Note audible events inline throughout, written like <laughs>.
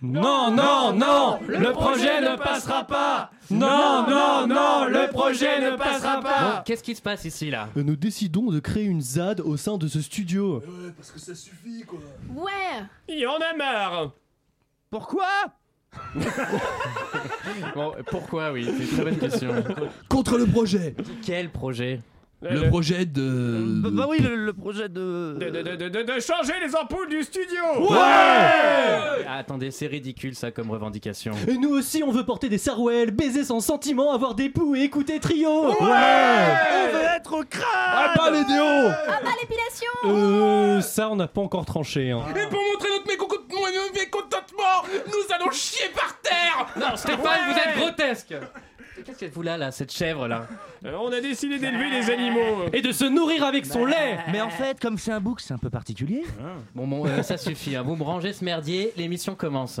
Non, non, non, le projet ne passera pas. Non, non, non, le projet ne passera pas. Qu'est-ce qui se passe ici là Nous décidons de créer une ZAD au sein de ce studio. Ouais, parce que ça suffit quoi. Ouais Il en a marre. Pourquoi <laughs> Bon, pourquoi oui, c'est une très bonne question. Contre le projet. Quel projet? Le projet de. Bah, bah oui, le, le projet de... De, de, de, de, de changer les ampoules du studio. Ah, Attendez, c'est ridicule ça comme revendication. Et nous aussi, on veut porter des sarouels, baiser sans sentiment, avoir des poux et écouter trio. On veut être au crâne Ah, pas les déos Ah bah l'épilation Euh, ça, on n'a pas encore tranché. Hein. Et pour montrer notre mécontentement, mécontentement, nous allons chier par terre. Non, Stéphane, vous êtes grotesque Qu'est-ce qu'elle fout là, là, cette chèvre là Euh, on a décidé d'élever les animaux. Et de se nourrir avec son lait. Mais en fait, comme c'est un bouc, c'est un peu particulier. Bon, bon, euh, ça suffit, hein. vous me rangez ce merdier, l'émission commence.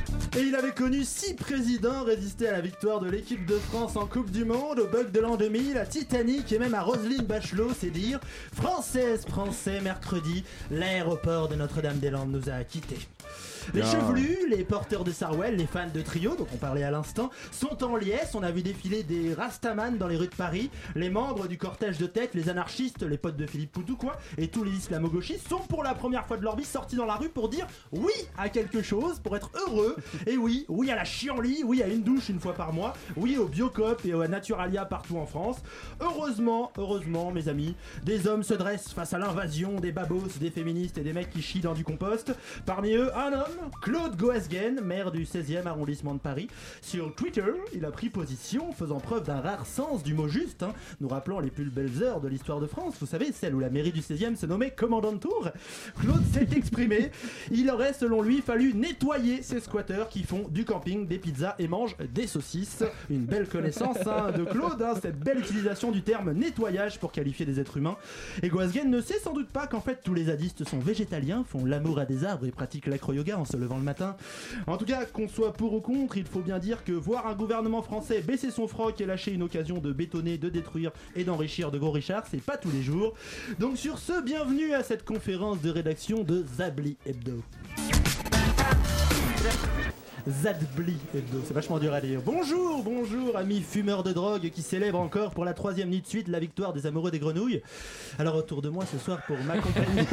Et il avait connu six présidents résistés à la victoire de l'équipe de France en Coupe du Monde, au bug de l'an 2000, à Titanic et même à Roselyne Bachelot, c'est dire. Française, Français, mercredi, l'aéroport de Notre-Dame-des-Landes nous a quittés. Les chevelus, les porteurs de Sarwell, les fans de trio dont on parlait à l'instant, sont en liesse. On a vu défiler des Rastaman dans les rues de Paris. Les membres du cortège de tête, les anarchistes, les potes de Philippe Poutou, quoi, et tous les islamo-gauchistes sont pour la première fois de leur vie sortis dans la rue pour dire oui à quelque chose, pour être heureux. <laughs> Et oui, oui à la chienlit, oui à une douche une fois par mois, oui au Biocop et au Naturalia partout en France. Heureusement, heureusement, mes amis, des hommes se dressent face à l'invasion des babos, des féministes et des mecs qui chient dans du compost. Parmi eux, un homme, Claude Goasguen, maire du 16e arrondissement de Paris. Sur Twitter, il a pris position, faisant preuve d'un rare sens du mot juste, hein, nous rappelant les plus belles heures de l'histoire de France, vous savez, celle où la mairie du 16e se nommait commandant de tour. Claude s'est <laughs> exprimé. Il aurait, selon lui, fallu nettoyer ces squatteurs qui font du camping, des pizzas et mangent des saucisses. Une belle connaissance hein, de Claude, hein, cette belle utilisation du terme nettoyage pour qualifier des êtres humains. Et Goasguen ne sait sans doute pas qu'en fait tous les zadistes sont végétaliens, font l'amour à des arbres et pratiquent l'acro-yoga se levant le matin. En tout cas, qu'on soit pour ou contre, il faut bien dire que voir un gouvernement français baisser son froc et lâcher une occasion de bétonner, de détruire et d'enrichir de gros Richard, c'est pas tous les jours. Donc sur ce, bienvenue à cette conférence de rédaction de Zabli Hebdo. Zadbli Hebdo, c'est vachement dur à dire. Bonjour, bonjour, amis fumeurs de drogue qui célèbrent encore pour la troisième nuit de suite la victoire des amoureux des grenouilles. Alors autour de moi ce soir pour m'accompagner,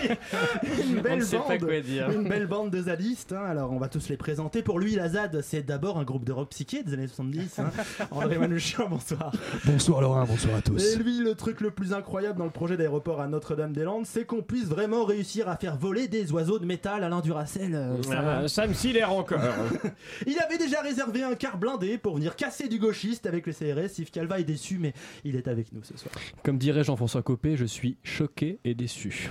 <laughs> une On belle ne sait pas bande, quoi dire. une belle bande de zadistes. hein. Alors on va tous les présenter. Pour lui, la ZAD, c'est d'abord un groupe de rock psyché des années 70. hein. <laughs> André Manouchian, bonsoir. Bonsoir Laurent, bonsoir à tous. Et lui, le truc le plus incroyable dans le projet d'aéroport à Notre-Dame-des-Landes, c'est qu'on puisse vraiment réussir à faire voler des oiseaux de métal Alain Duracell. euh, ça ça me sidère encore. <laughs> Il avait déjà réservé un car blindé pour venir casser du gauchiste avec le CRS. Yves Calva est déçu, mais il est avec nous ce soir. Comme dirait Jean-François Copé, je suis choqué et déçu.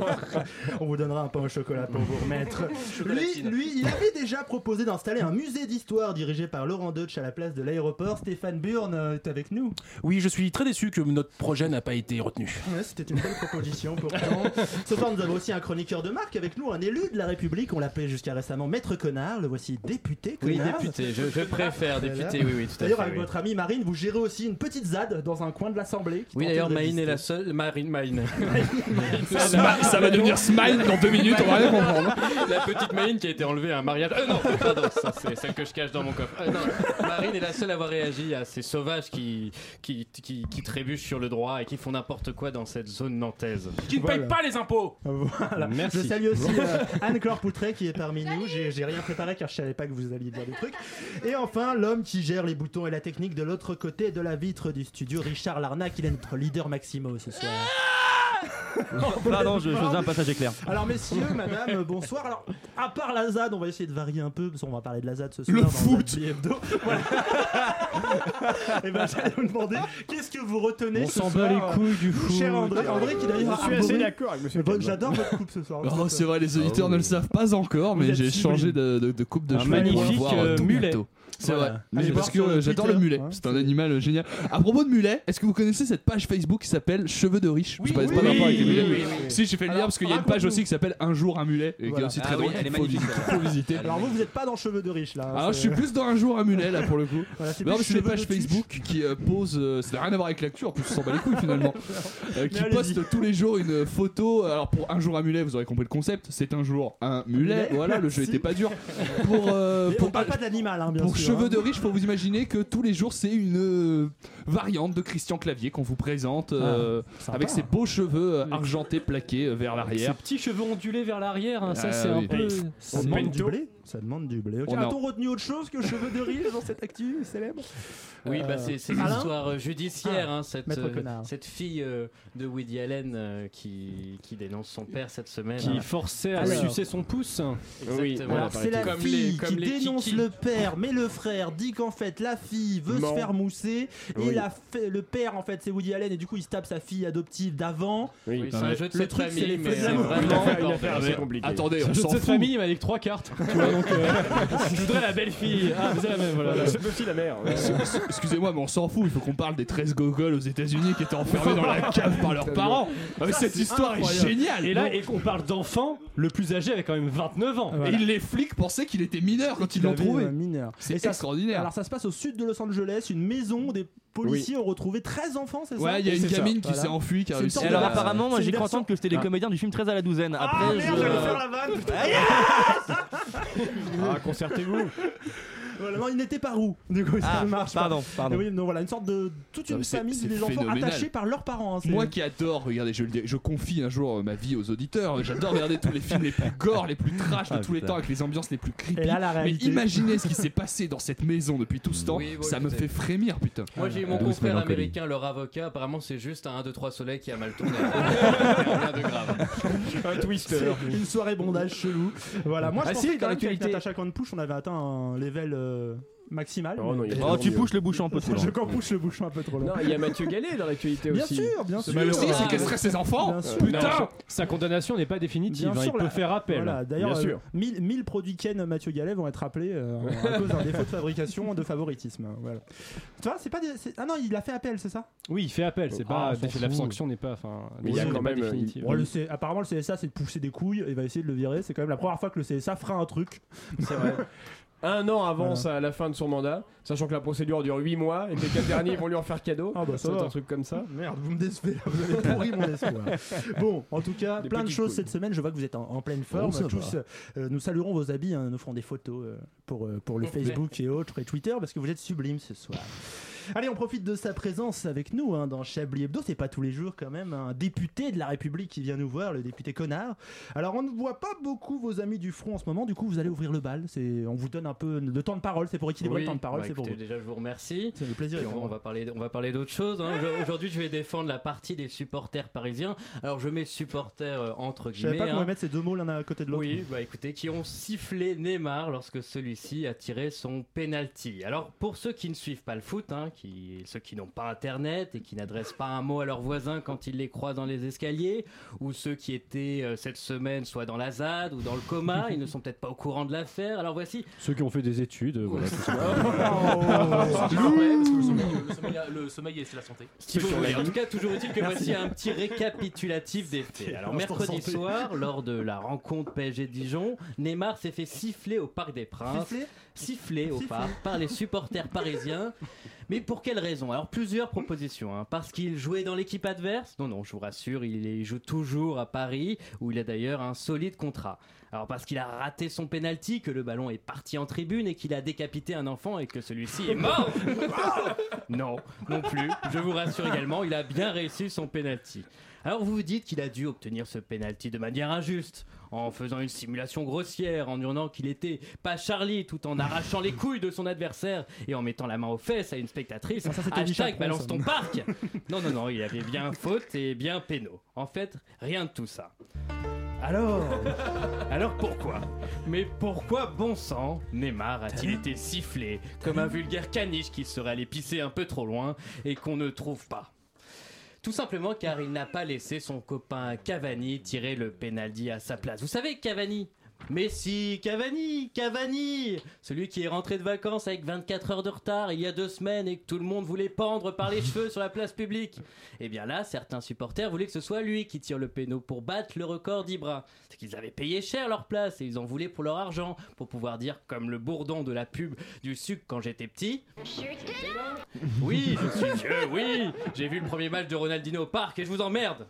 <laughs> On vous donnera un pain au chocolat pour vous remettre. <laughs> Lui, lui, il avait déjà proposé d'installer un musée d'histoire dirigé par Laurent Deutsch à la place de l'aéroport. Stéphane Burn est avec nous. Oui, je suis très déçu que notre projet n'a pas été retenu. Ouais, C'était une belle proposition pourtant. Ce soir, nous avons aussi un chroniqueur de marque avec nous, un élu de la République. On l'appelait jusqu'à récemment Maître Connard. Le voici député. Oui, député, je, je préfère député, oui, oui, tout à fait. D'ailleurs, avec oui. votre amie Marine, vous gérez aussi une petite ZAD dans un coin de l'Assemblée. Oui, d'ailleurs, Marine est la seule. Marine, Marine. <laughs> <laughs> Ça va devenir Smile dans deux minutes, on va rien comprendre. La petite Marine qui a été enlevée à un mariage. Euh, non, pardon, ça c'est celle que je cache dans mon coffre. Euh, non, Marine est la seule à avoir réagi à ces sauvages qui, qui, qui, qui trébuchent sur le droit et qui font n'importe quoi dans cette zone nantaise. Qui ne Voilà. paye pas les impôts Voilà. Merci. Je salue aussi euh, Anne-Claire Poutret qui est parmi nous. J'ai j'ai rien préparé car je pas que vous alliez dire des trucs. Et enfin, l'homme qui gère les boutons et la technique de l'autre côté de la vitre du studio, Richard Larnac. Il est notre leader Maximo ce soir. <laughs> Pardon, je, je faisais un passage éclair. Alors messieurs, madame, euh, bonsoir. Alors, à part la ZAD, on va essayer de varier un peu, parce qu'on va parler de la ZAD ce soir. Le dans foot. Zadbi Hebdo. Voilà. <laughs> Et ben j'allais vous demander, qu'est-ce que vous retenez On ce s'en soir bat les couilles du foot. Cher André, André qui d'ailleurs Je suis a assez d'accord avec monsieur Bon, Calva. J'adore votre coupe ce soir. Oh, c'est vrai, les auditeurs ne le savent pas encore, mais j'ai changé de, de- de coupe de Un cheveux pour magnifique, voir euh, tout mulet. bientôt. C'est Voilà. vrai. Mais Allez parce voir que sur euh, le j'adore Twitter, le mulet. hein, c'est un animal euh, génial. À propos de mulet, est-ce que vous connaissez cette page Facebook qui s'appelle Cheveux de riche? Oui, Je sais pas, c'est pas oui, rapport avec les oui, mulets. oui, oui, oui. Si, j'ai fait le lien Alors, parce qu'il y a une page raconte-nous. aussi qui s'appelle Un jour un mulet et qui est Voilà. aussi Ah très oui, drôle. elle est Faut magnifique, visiter. celle-là. Faut visiter. Alors vous, vous êtes pas dans cheveux de riche là. Alors je c'est- suis plus dans un jour un mulet là pour le coup. <laughs> Voilà, c'est Non, plus mais c'est des cheveux pages de tuche. Facebook qui euh, posent, euh, ça n'a rien à voir avec l'actu, en plus on s'en bat les couilles <laughs> finalement, Euh, qui allez-y. postent tous les jours une photo. Alors pour un jour un mulet, vous aurez compris le concept, c'est un jour un mulet. mulet Voilà, le jeu Si. était pas dur. <laughs> Pour, euh, Mais pour, on parle pas de l'animal, hein, bien pour sûr. Cheveux hein. de riche, faut vous imaginer que tous les jours c'est une euh, variante de Christian Clavier qu'on vous présente euh, sympa. avec ses beaux cheveux euh, argentés plaqués euh, vers Ces l'arrière. petits cheveux ondulés vers l'arrière, hein, ça Ah c'est oui. un peu. C'est Ça demande du blé. Ok, On a- A-t-on retenu autre chose que cheveux de riche dans cette actu célèbre Oui, Euh, bah c'est c'est euh, judiciaire, Ah, hein, cette, Maître euh, Connard. cette fille euh, de Woody Allen euh, qui, qui dénonce son père cette semaine. Qui hein. forçait à Alors. sucer son pouce. Oui, c'est la Comme fille les- comme qui les dénonce le père, mais le frère dit qu'en fait la fille veut Non. se faire mousser et Oui. la fait- le père en fait c'est Woody Allen et du coup il se tape sa fille adoptive d'avant. Oui. C'est un jeu de Le cette truc, c'est famille, mais euh, l'amour. vraiment compliquée. Attendez, on s'en cette fout. famille mais avec trois cartes. Donc, euh, je voudrais la belle fille. Ah, c'est la même, voilà. La mère. Excusez-moi, mais on s'en fout. Il faut qu'on parle des 13 gogoles aux États-Unis qui étaient enfermés dans la <laughs> cave par leurs parents. Non, mais Ça, cette histoire est géniale. Et là, et qu'on parle d'enfant, le plus âgé avait quand même 29 ans. Voilà. Et les flics pensaient qu'il était mineur quand ils Il l'ont trouvé. un mineur. C'est extraordinaire. Alors ça se passe au sud de Los Angeles, une maison des policiers ont retrouvé 13 enfants, c'est ça Ouais, il y a une C'est ça. gamine qui Voilà. s'est enfuie qui a réussi alors apparemment, moi j'ai cru entendre que c'était les Ah. comédiens du film 13 à la douzaine. Après, Ah je- merde, j'allais faire la vanne. Ah, concertez-vous. Voilà, non, ils n'étaient pas roux. Du coup, ça Ah, ne marche pas. pardon, pardon. Mais oui, donc voilà, une sorte de toute Non, une mais c'est- famille c'est des enfants phénoménal. attachés par leurs parents. hein, c'est- Moi qui adore regarder, je, le dis- je confie un jour euh, ma vie aux auditeurs, j'adore regarder tous les films les plus gore, les plus trash de Ah, tous les putain. temps, avec les ambiances les plus creepy. Et là, la Mais réalité. imaginez ce qui s'est passé dans cette maison depuis tout ce temps, Oui, bon, ça me fait frémir, putain. Moi j'ai eu mon Douce confrère mélancolie. américain, leur avocat, apparemment c'est juste un 1, 2, 3 soleil qui a mal tourné. <laughs> Rien de grave. Un twister. Une soirée bondage chelou. Voilà, moi je Ah pensais si, quand dans même Canpush on avait atteint un level euh, maximal. Oh non, il y a Oh, tu pousses le bouchon un peu trop <laughs> loin. Je campouche le bouchon un peu trop long. Non, il y a Mathieu Gallet dans l'actualité Bien aussi. sûr, bien sûr. Ah, c'est séquestrer ses enfants Bien. Putain Sa condamnation n'est pas définitive. Bien hein, sûr, il peut la- faire appel. Voilà, d'ailleurs, Bien euh, sûr. 1000 1000 produits Ken Mathieu Gallet vont être appelés euh, à cause d'un <laughs> défaut de fabrication de favoritisme. Voilà. Tu vois, c'est pas des- Ah non, il a fait appel, c'est ça? Oui, il fait appel. C'est Ah, pas s'en la sanction n'est pas. Enfin, Mais il y a quand même, pas euh, définitive. Bon, le C- Apparemment, le CSA, c'est de pousser des couilles. Il va essayer de le virer. C'est quand même la première fois que le CSA fera un truc. C'est vrai. <laughs> Un an avant Voilà. sa- la fin de son mandat, sachant que la procédure dure 8 mois et que les 4 <laughs> derniers vont lui en faire cadeau. Ah bah ça C'est va. un truc comme ça. Merde, vous me décevez, là, vous avez pourri mon espoir. <laughs> Bon, en tout cas, Des plein de choses couilles. cette semaine. Je vois que vous êtes en, en pleine forme. Oh, Tous, euh, nous saluerons vos habits, hein, nous ferons des photos euh, pour, euh, pour le Facebook et autres et Twitter parce que vous êtes sublimes ce soir. Allez, on profite de sa présence avec nous hein, dans Chablis Hebdo. C'est pas tous les jours quand même un député de la République qui vient nous voir, le député connard. Alors, on ne voit pas beaucoup vos amis du front en ce moment. Du coup, vous allez ouvrir le bal. C'est, on vous donne un peu de temps de parole. C'est pour équilibrer Oui, le temps de parole. bah, c'est pour vous. déjà je vous remercie. C'est le plaisir. On, va parler, on va parler d'autre chose. hein. Je- Aujourd'hui, je vais défendre la partie des supporters parisiens. Alors, je mets supporters euh, entre Je savais guillemets. pas qu'on hein. mettre ces deux mots l'un à côté de l'autre. Oui, bah écoutez, qui ont sifflé Neymar lorsque celui-ci a tiré son penalty. Alors pour ceux qui ne suivent pas le foot, hein, qui, ceux qui n'ont pas internet et qui n'adressent pas un mot à leurs voisins quand ils les croisent dans les escaliers, ou ceux qui étaient euh, cette semaine soit dans la ZAD ou dans le coma, <laughs> ils ne sont peut-être pas au courant de l'affaire. Alors voici. Ceux qui ont fait des études, voilà. tout ça. Le sommeil, c'est la santé. En tout cas, toujours est-il que voici un petit récapitulatif des faits. Alors, mercredi soir, lors de la rencontre PSG-Dijon, Neymar s'est fait siffler au Parc des Princes. Siffler Siffler au parc par les supporters parisiens. Mais pour quelle raison? Alors, plusieurs propositions. hein. Parce qu'il jouait dans l'équipe adverse? Non, non, je vous rassure, il joue toujours à Paris, où il a d'ailleurs un solide contrat. Alors, parce qu'il a raté son penalty, que le ballon est parti en tribune et qu'il a décapité un enfant et que celui-ci est mort <laughs> Non, non plus. Je vous rassure également, il a bien réussi son penalty. Alors vous vous dites qu'il a dû obtenir ce penalty de manière injuste, en faisant une simulation grossière, en hurlant qu'il était pas Charlie, tout en arrachant les couilles de son adversaire et en mettant la main aux fesses à une spectatrice. Ah, ça, Hashtag balance ton parc <laughs> Non, non, non, il avait bien faute et bien péno. En fait, rien de tout ça. Alors <laughs> Alors pourquoi? Mais pourquoi, bon sang, Neymar a-t-il été sifflé comme un vulgaire caniche qui serait allé pisser un peu trop loin et qu'on ne trouve pas? Tout simplement car il n'a pas laissé son copain Cavani tirer le penalty à sa place. Vous savez, Cavani, Messi, Cavani, Cavani Celui qui est rentré de vacances avec 24 heures de retard il y a deux semaines et que tout le monde voulait pendre par les cheveux sur la place publique. Et bien là, certains supporters voulaient que ce soit lui qui tire le péno pour battre le record d'Ibra. C'est qu'ils avaient payé cher leur place et ils en voulaient pour leur argent, pour pouvoir dire comme le bourdon de la pub du sucre quand j'étais petit. Oui, je suis vieux, oui J'ai vu le premier match de Ronaldinho au parc et je vous emmerde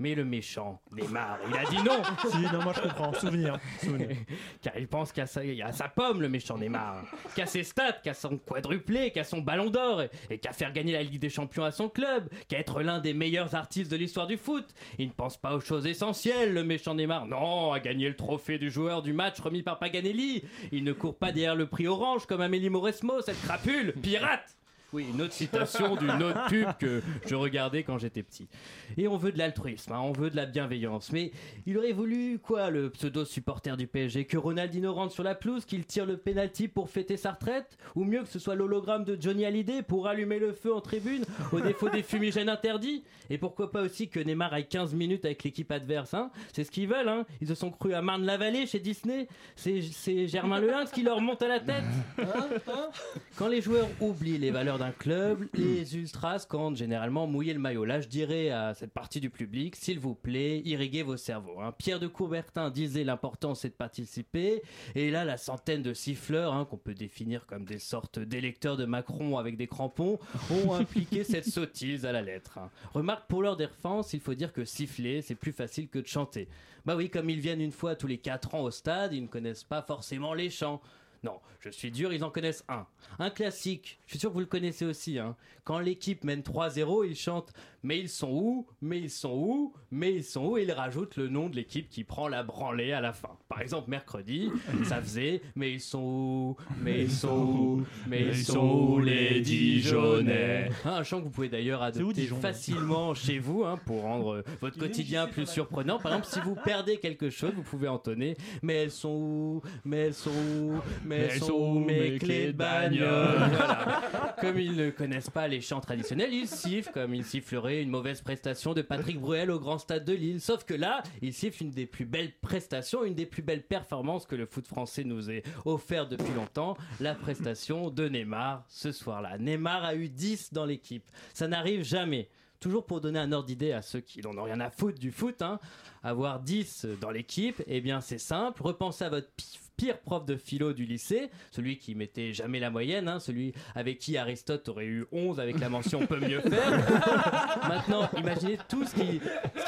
mais le méchant, Neymar, il a dit non <laughs> Si, non, moi je comprends. Souvenir. Souvenir. <laughs> Car il pense qu'à sa, à sa pomme, le méchant Neymar. Qu'à ses stats, qu'à son quadruplé, qu'à son ballon d'or, et, et qu'à faire gagner la Ligue des Champions à son club, qu'à être l'un des meilleurs artistes de l'histoire du foot. Il ne pense pas aux choses essentielles, le méchant Neymar. Non, à gagner le trophée du joueur du match remis par Paganelli. Il ne court pas derrière le prix orange comme Amélie Mauresmo, cette crapule, pirate oui, une autre citation d'une autre pub que je regardais quand j'étais petit. Et on veut de l'altruisme, hein, on veut de la bienveillance. Mais il aurait voulu quoi, le pseudo supporter du PSG Que Ronaldinho rentre sur la pelouse, qu'il tire le penalty pour fêter sa retraite Ou mieux que ce soit l'hologramme de Johnny Hallyday pour allumer le feu en tribune, au défaut des fumigènes interdits Et pourquoi pas aussi que Neymar aille 15 minutes avec l'équipe adverse hein C'est ce qu'ils veulent, hein Ils se sont crus à Marne-la-Vallée chez Disney. C'est Germain Leinx qui leur monte à la tête. Hein Hein Quand les joueurs oublient les valeurs d'un club, <clears throat> les ultras cantent généralement mouiller le maillot. Là, je dirais à cette partie du public, s'il vous plaît, irriguez vos cerveaux. hein. Pierre de Coubertin disait l'important c'est de participer, et là, la centaine de siffleurs, hein, qu'on peut définir comme des sortes d'électeurs de Macron avec des crampons, ont <laughs> impliqué cette sottise à la lettre. hein. Remarque pour leur défense, il faut dire que siffler, c'est plus facile que de chanter. Bah oui, comme ils viennent une fois tous les 4 ans au stade, ils ne connaissent pas forcément les chants. Non, je suis dur, ils en connaissent un. Un classique, je suis sûr que vous le connaissez aussi. Hein. Quand l'équipe mène 3-0, ils chantent Mais ils sont où? Mais ils sont où? Mais ils sont où? Et ils rajoutent le nom de l'équipe qui prend la branlée à la fin. Par exemple, mercredi, ça faisait Mais ils sont où? Mais ils sont où? Mais ils sont où les Dijonais? Un chant que vous pouvez d'ailleurs adopter facilement chez vous hein, pour rendre euh, votre quotidien plus surprenant. Par exemple, si vous perdez quelque chose, vous pouvez entonner Mais elles sont où? Mais elles sont où? Mais elles sont mes clés de bagnole Voilà. <laughs> Comme ils ne connaissent pas les chants traditionnels, ils sifflent comme ils siffleraient une mauvaise prestation de Patrick Bruel au Grand Stade de Lille. Sauf que là, ils sifflent une des plus belles prestations, une des plus belles performances que le foot français nous ait offert depuis longtemps, la prestation de Neymar ce soir-là. Neymar a eu 10 dans l'équipe. Ça n'arrive jamais. Toujours pour donner un ordre d'idée à ceux qui n'en ont rien à foutre du foot, hein, avoir 10 dans l'équipe, eh bien c'est simple, repensez à votre pi- pire prof de philo du lycée, celui qui mettait jamais la moyenne, hein, celui avec qui Aristote aurait eu 11 avec la mention peut mieux faire. <laughs> Maintenant, imaginez tout ce qui-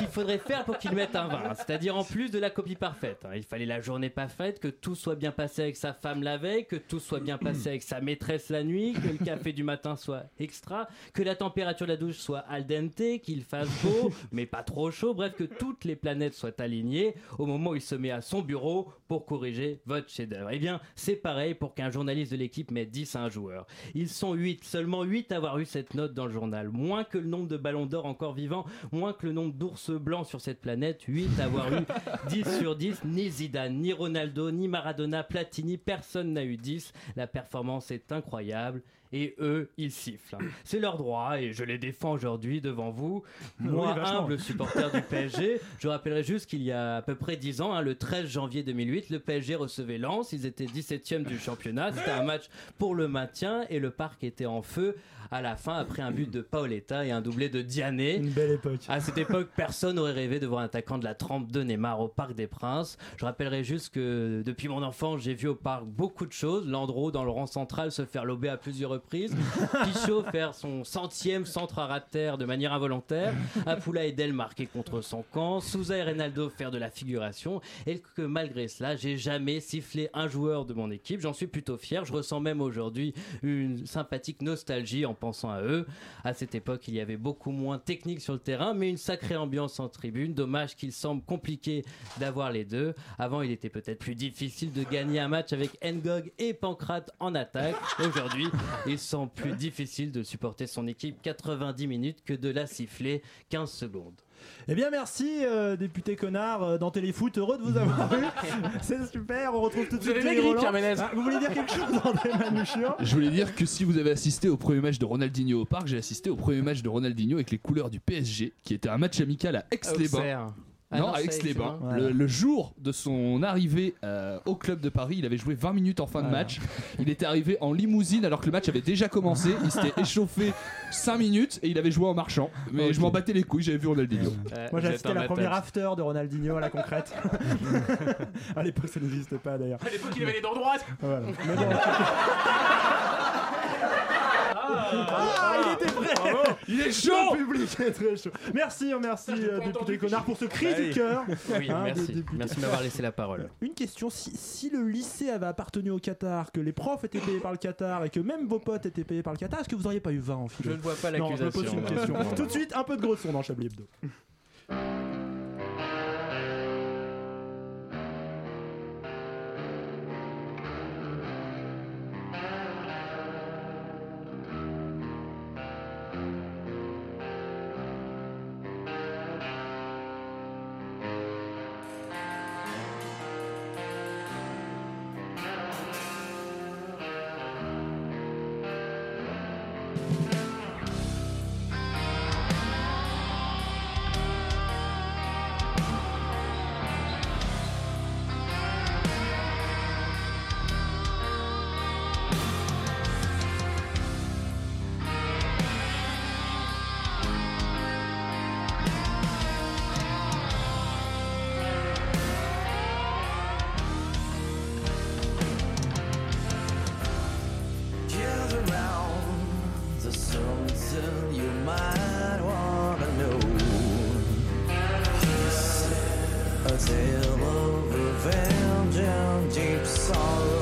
qu'il faudrait faire pour qu'il mette un 20, hein, c'est-à-dire en plus de la copie parfaite. hein. Il fallait la journée parfaite, que tout soit bien passé avec sa femme la veille, que tout soit bien passé avec sa maîtresse la nuit, que le café du matin soit extra, que la température de la douche soit al dente, qu'il fasse beau, mais pas trop chaud, bref, que toutes les planètes soient alignées au moment où il se met à son bureau pour corriger votre chef-d'œuvre. Eh bien, c'est pareil pour qu'un journaliste de l'équipe mette 10 à un joueur. Ils sont 8, seulement 8 à avoir eu cette note dans le journal. Moins que le nombre de ballons d'or encore vivants, moins que le nombre d'ours blancs sur cette planète. 8 à avoir eu <laughs> 10 sur 10. Ni Zidane, ni Ronaldo, ni Maradona, Platini, personne n'a eu 10. La performance est incroyable. Et eux, ils sifflent. C'est leur droit et je les défends aujourd'hui devant vous. <laughs> Moi, Oui, humble supporter du PSG, je rappellerai juste qu'il y a à peu près 10 ans, hein, le 13 janvier 2008, le PSG recevait Lens. Ils étaient 17e du championnat. C'était un match pour le maintien et le parc était en feu à la fin après un but de Paoletta et un doublé de Diané. Une belle époque. À cette époque, personne n'aurait rêvé de voir un attaquant de la trempe de Neymar au Parc des Princes. Je rappellerai juste que depuis mon enfance, j'ai vu au parc beaucoup de choses. Landreau dans le rang central se faire lober à plusieurs reprises. Pichot <laughs> faire son centième centre à terre de manière involontaire. Apula Edel marquer contre son camp. Souza et Reynaldo faire de la figuration. Et que malgré cela, j'ai jamais sifflé un joueur de mon équipe. J'en suis plutôt fier. Je ressens même aujourd'hui une sympathique nostalgie en pensant à eux. À cette époque, il y avait beaucoup moins de technique sur le terrain, mais une sacrée ambiance en tribune. Dommage qu'il semble compliqué d'avoir les deux. Avant, il était peut-être plus difficile de gagner un match avec Ngog et Pancrate en attaque. Aujourd'hui, il semble plus difficile de supporter son équipe 90 minutes que de la siffler 15 secondes. Eh bien, merci, euh, député connard euh, dans Téléfoot. Heureux de vous avoir <laughs> eu. C'est super. On retrouve tout de suite avez Thierry Roland. Ah, vous voulez dire quelque chose, André Je voulais dire que si vous avez assisté au premier match de Ronaldinho au parc, j'ai assisté au premier match de Ronaldinho avec les couleurs du PSG, qui était un match amical à Aix-les-Bains. Ah non, non, à Aix-les-Bains. Le, le jour de son arrivée euh, au club de Paris, il avait joué 20 minutes en fin de Voilà. match. Il était arrivé en limousine alors que le match avait déjà commencé. Il s'était <laughs> échauffé 5 minutes et il avait joué en marchant. Mais je m'en battais les couilles, j'avais vu Ronaldinho. Moi j'ai assisté à la première after de Ronaldinho à la concrète. <laughs> à l'époque ça n'existe pas d'ailleurs. À l'époque, il avait les dents droites. Voilà. <laughs> Mais bon, Ah, il était prêt Il est Le chaud public est très chaud. Merci, merci euh, député Connard pour ce cri Bah du cœur. Oui, Hein, merci. députés. Merci de m'avoir laissé la parole. Une question, si, si le lycée avait appartenu au Qatar, que les profs étaient payés par le Qatar et que même vos potes étaient payés par le Qatar, est-ce que vous auriez pas eu 20 en philo Je ne vois pas Non, je me pose l'accusation. une question. <laughs> Tout de suite, un peu de gros son dans Chablis Hebdo. Something you might wanna know. A tale of revenge and deep sorrow,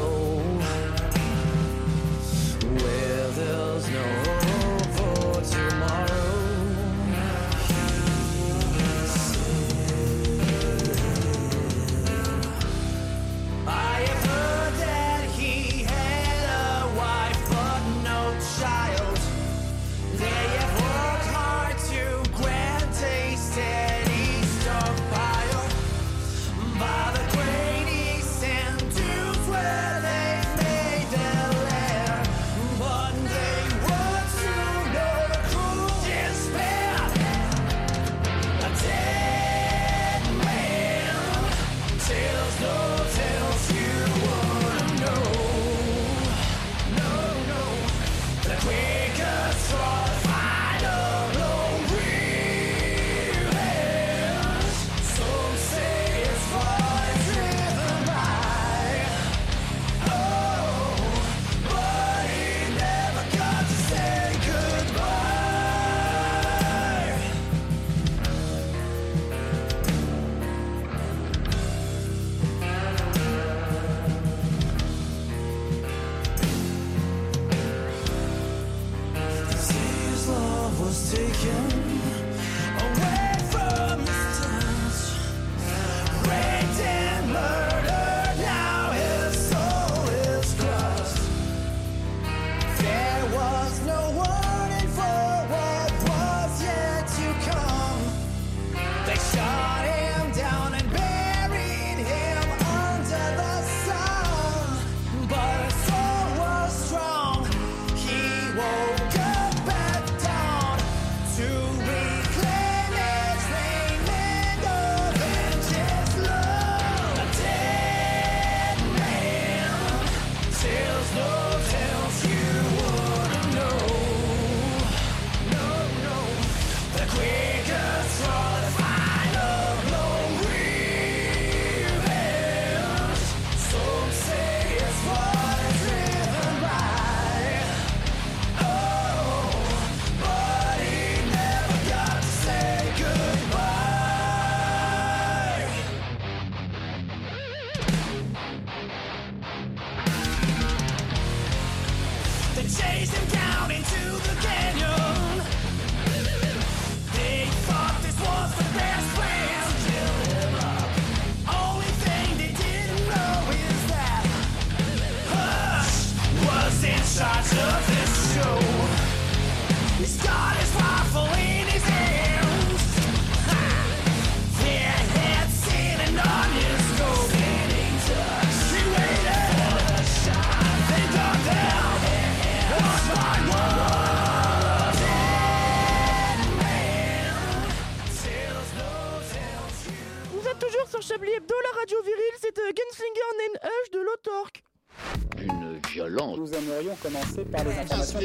par les informations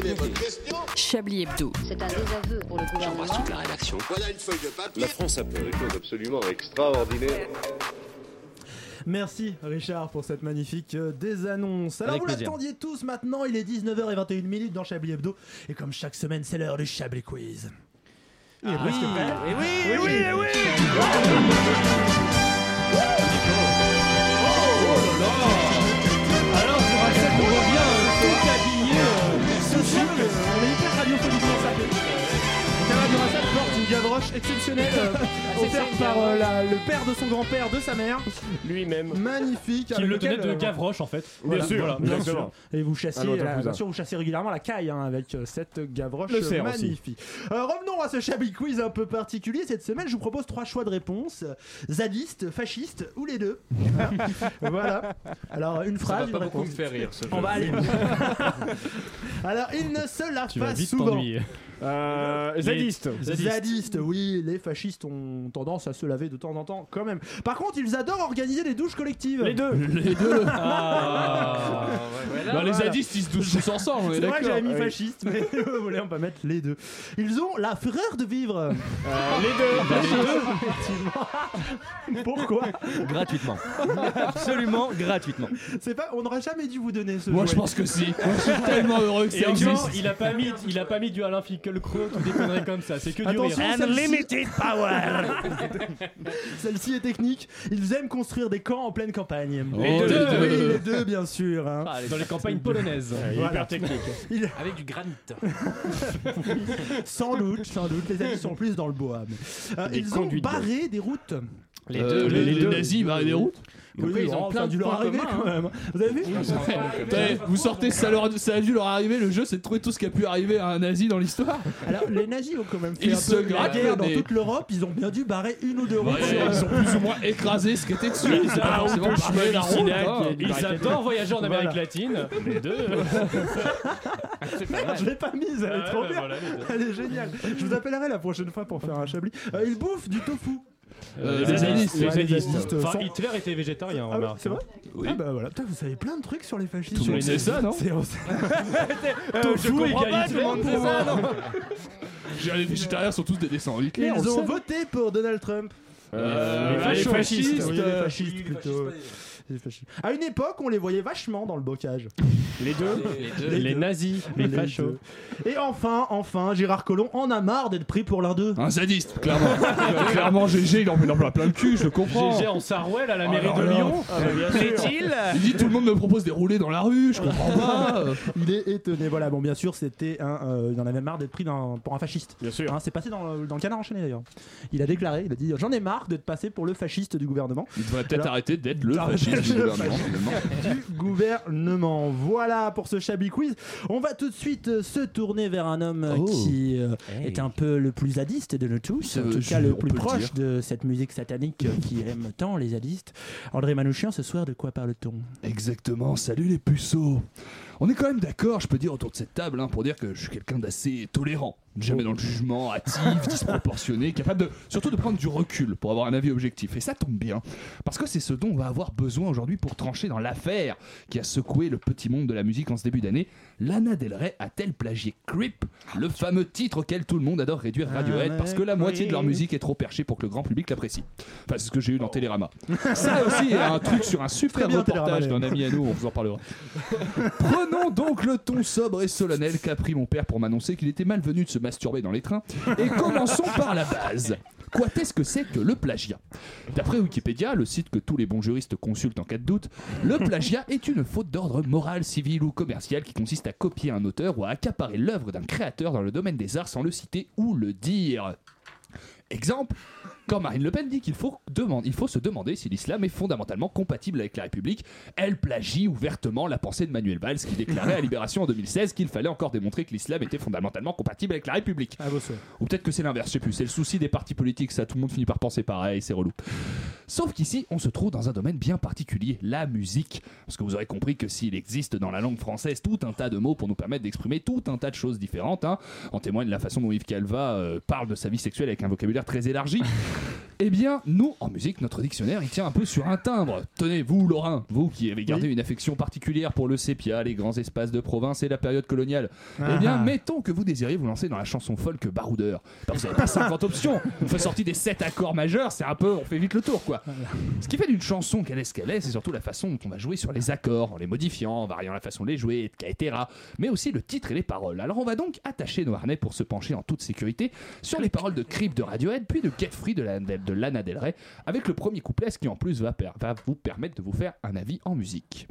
Chablis Hebdo. C'est un désaveu pour le gouvernement. la rédaction. Voilà une feuille de papier. La France a fait des choses absolument extraordinaires. Merci Richard pour cette magnifique euh, désannonce. Alors Avec vous l'attendiez tous maintenant, il est 19h21 minutes dans Chablis Hebdo et comme chaque semaine c'est l'heure du Chablis Quiz. Il est presque prêt. Et oui, et oui, et oui Alors, une gavroche exceptionnelle euh, <laughs> <laughs> offerte par euh, la- le père de son grand-père, de sa mère. Lui-même. Magnifique. Qui le tenait lequel, de euh, Gavroche en fait. Voilà, Bien sûr, voilà, bien bien sûr. sûr. Et vous chassez, bien sûr, vous chassez régulièrement la caille hein, avec euh, cette gavroche Le cerf aussi. magnifique. Euh, revenons à ce Chablis Quiz un peu particulier. Cette semaine, je vous propose trois choix de réponse zadiste, fasciste ou les deux. <laughs> voilà. Alors une Ça phrase, va pas beaucoup me faire rire ce On jeu. va aller. Alors il ne se lave pas souvent. Euh, zadiste. Zadiste. oui, les fascistes ont tendance à se laver de temps en temps quand même. Par contre, ils adorent organiser des douches collectives. Les deux. Les deux. Ah, ouais. Bah, les voilà. zadistes ils se douchent tous ensemble, C'est vrai que j'avais mis Oui. fasciste, mais vous <laughs> voulez, on peut mettre les deux. Ils ont la fureur de vivre. Euh, les deux. Les deux, effectivement. <laughs> Pourquoi Gratuitement. Absolument gratuitement. C'est pas, on n'aurait jamais dû vous donner ce Moi jouet. je pense que si. Moi <laughs> je suis tellement heureux que Et ça existe. il a pas mis, il a pas mis du Alain Finkielkraut ou des conneries comme ça. C'est que du Attention, rire. Unlimited power <laughs> Celle-ci est technique. Ils aiment construire des camps en pleine campagne. Oh, les deux. Oui, les deux, bien sûr. hein. Dans les campagnes polonaises. Voilà. Hyper technique. Il- Avec du granit. <laughs> Sans doute, sans doute. Les amis sont plus dans le bois. mais- Euh, ils ont barré des routes. Les Euh, deux. les, les les deux. nazis barraient des routes. Oui, ils ont oh, plein ça a de dû leur points arriver communs, quand même. Vous avez vu vous sortez, ça, leur- ça a dû leur arriver. Le jeu, c'est de trouver tout ce qui a pu arriver à un nazi dans l'histoire. Alors, les nazis ont quand même fait Ils un se peu la grattent guerre dans des- toute l'Europe. Ils ont bien dû barrer une ou deux routes. Sur, ils ont plus ou moins écrasé ce qui était dessus. Pas forcément la route. hein. Ils adorent voyager en Amérique latine. Les deux. <laughs> Je l'ai pas mise, elle est Ah trop bien. voilà, les deux. Elle est géniale. Je vous appellerai la prochaine fois pour faire un chablis. Euh, ils bouffent du tofu. Euh, Les zadistes. Ouais, Les zadistes. Enfin, sont- Hitler était végétarien, Ah ouais, remarque. c'est vrai Ah bah voilà. Putain, vous savez plein de trucs sur les fascistes. Tout le monde sait ça, non <laughs> C'est- Euh, Tofu je comprends pas, tout le monde sait ça, non Les végétariens sont tous des descendants d'Hitler. on Ils ont sait. voté pour Donald Trump. Euh, les les fascistes. Oui, les euh, fascistes plutôt. À une époque, on les voyait vachement dans le bocage. Les deux. Les deux. Les deux. nazis, les fachos. deux. Et enfin, enfin, Gérard Collomb en a marre d'être pris pour l'un d'eux. Un zadiste, clairement. <laughs> clairement, GG, il en il met plein le cul, je le comprends. GG en Sarouel à la Oh mairie de. Lyon. Ah, bah, bien sûr. Plaît-il Il dit tout le monde me propose des roulés dans la rue, je comprends pas. <laughs> Il est étonné. Voilà, bon, bien sûr, c'était un. euh, il en avait marre d'être pris dans- pour un fasciste. Bien sûr. Hein, c'est passé dans, le- dans le canard enchaîné d'ailleurs. Il a déclaré, il a dit J'en ai marre d'être passé pour le fasciste du gouvernement. Il devrait peut-être arrêter d'être le <laughs> fasciste du gouvernement. finalement. du gouvernement. Voilà pour ce Chablis Quiz. On va tout de suite euh, se tourner vers un homme euh, Oh. qui euh, est un peu le plus zadiste de nous tous, en tout cas le plus le proche de cette musique satanique qui aime tant les zadistes. André Manouchian, ce soir, de quoi parle-t-on? Exactement, salut les puceaux. On est quand même d'accord, je peux dire autour de cette table, hein, pour dire que je suis quelqu'un d'assez tolérant, jamais dans le jugement, hâtif, <laughs> disproportionné, capable de, surtout de prendre du recul pour avoir un avis objectif. Et ça tombe bien, parce que c'est ce dont on va avoir besoin aujourd'hui pour trancher dans l'affaire qui a secoué le petit monde de la musique en ce début d'année. Lana Del Rey a-t-elle plagié Creep, le fameux titre auquel tout le monde adore réduire Radiohead, parce que la moitié de leur musique est trop perchée pour que le grand public l'apprécie? Enfin, c'est ce que j'ai eu dans Télérama. Ça aussi, un truc sur un super reportage d'un ami à nous, on vous en parlera. Prenons donc le ton sobre et solennel qu'a pris mon père pour m'annoncer qu'il était malvenu de se masturber dans les trains. Et commençons par la base. Quoi est-ce que c'est que le plagiat? D'après Wikipédia, le site que tous les bons juristes consultent en cas de doute, le plagiat est une faute d'ordre moral, civil ou commercial qui consiste à copier un auteur ou à accaparer l'œuvre d'un créateur dans le domaine des arts sans le citer ou le dire. Exemple, quand Marine Le Pen dit qu'il faut, demander- il faut se demander si l'islam est fondamentalement compatible avec la République, elle plagie ouvertement la pensée de Manuel Valls qui déclarait à Libération en 2016 qu'il fallait encore démontrer que l'islam était fondamentalement compatible avec la République. Ou peut-être que c'est l'inverse, je sais plus. C'est le souci des partis politiques, ça tout le monde finit par penser pareil, c'est relou. Sauf qu'ici, on se trouve dans un domaine bien particulier, la musique. Parce que vous aurez compris que s'il existe dans la langue française tout un tas de mots pour nous permettre d'exprimer tout un tas de choses différentes, hein, en témoigne la façon dont Yves Calva euh, parle de sa vie sexuelle avec un vocabulaire très élargi. Eh bien, nous, en musique, notre dictionnaire, il tient un peu sur un timbre. Tenez, vous, Lorrain, vous qui avez gardé une affection particulière pour le sépia, les grands espaces de province et la période coloniale. Eh bien, Ah. mettons que vous désiriez vous lancer dans la chanson folk baroudeur. Vous n'avez pas 50 options. On fait sortir des 7 accords majeurs, c'est un peu, on fait vite le tour, quoi. Ce qui fait d'une chanson qu'elle est ce qu'elle est, c'est surtout la façon dont on va jouer sur les accords, en les modifiant, en variant la façon de les jouer, etc. Mais aussi le titre et les paroles. Alors on va donc attacher nos harnais pour se pencher en toute sécurité sur les paroles de Creep de Radiohead, puis de Get Free de, de Lana Del Rey, avec le premier couplet, ce qui en plus va, per- va vous permettre de vous faire un avis en musique.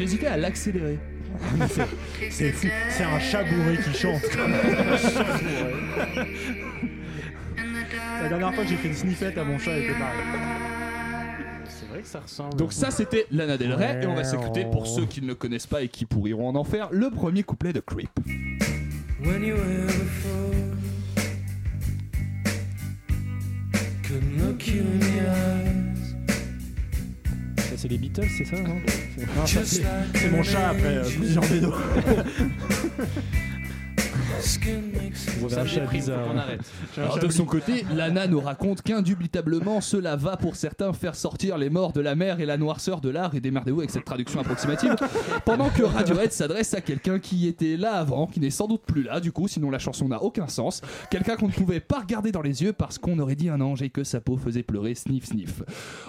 Hésité à l'accélérer. <laughs> C'est fou, c'est un chat bourré qui chante. <laughs> La dernière fois que j'ai fait une sniffette à mon chat, elle était pareil. C'est vrai que ça ressemble. Donc ça c'était Lana Del Rey et on va s'écouter pour ceux qui ne le connaissent pas et qui pourriront en enfer le premier couplet de Creep. When you were before Couldn't look you in the eyes Ça, c'est les Beatles, c'est ça, non? C'est c'est mon chat après euh, plusieurs bédos. <laughs> Vous avez un chat bizarre. <laughs> Alors, de son côté, Lana nous raconte qu'indubitablement cela va pour certains faire sortir les morts de la mer et la noirceur de l'art et démerdez-vous avec cette traduction approximative <laughs> pendant que Radiohead s'adresse à quelqu'un qui était là avant, qui n'est sans doute plus là du coup sinon la chanson n'a aucun sens, quelqu'un qu'on ne pouvait pas regarder dans les yeux parce qu'on aurait dit un ange et que sa peau faisait pleurer sniff sniff.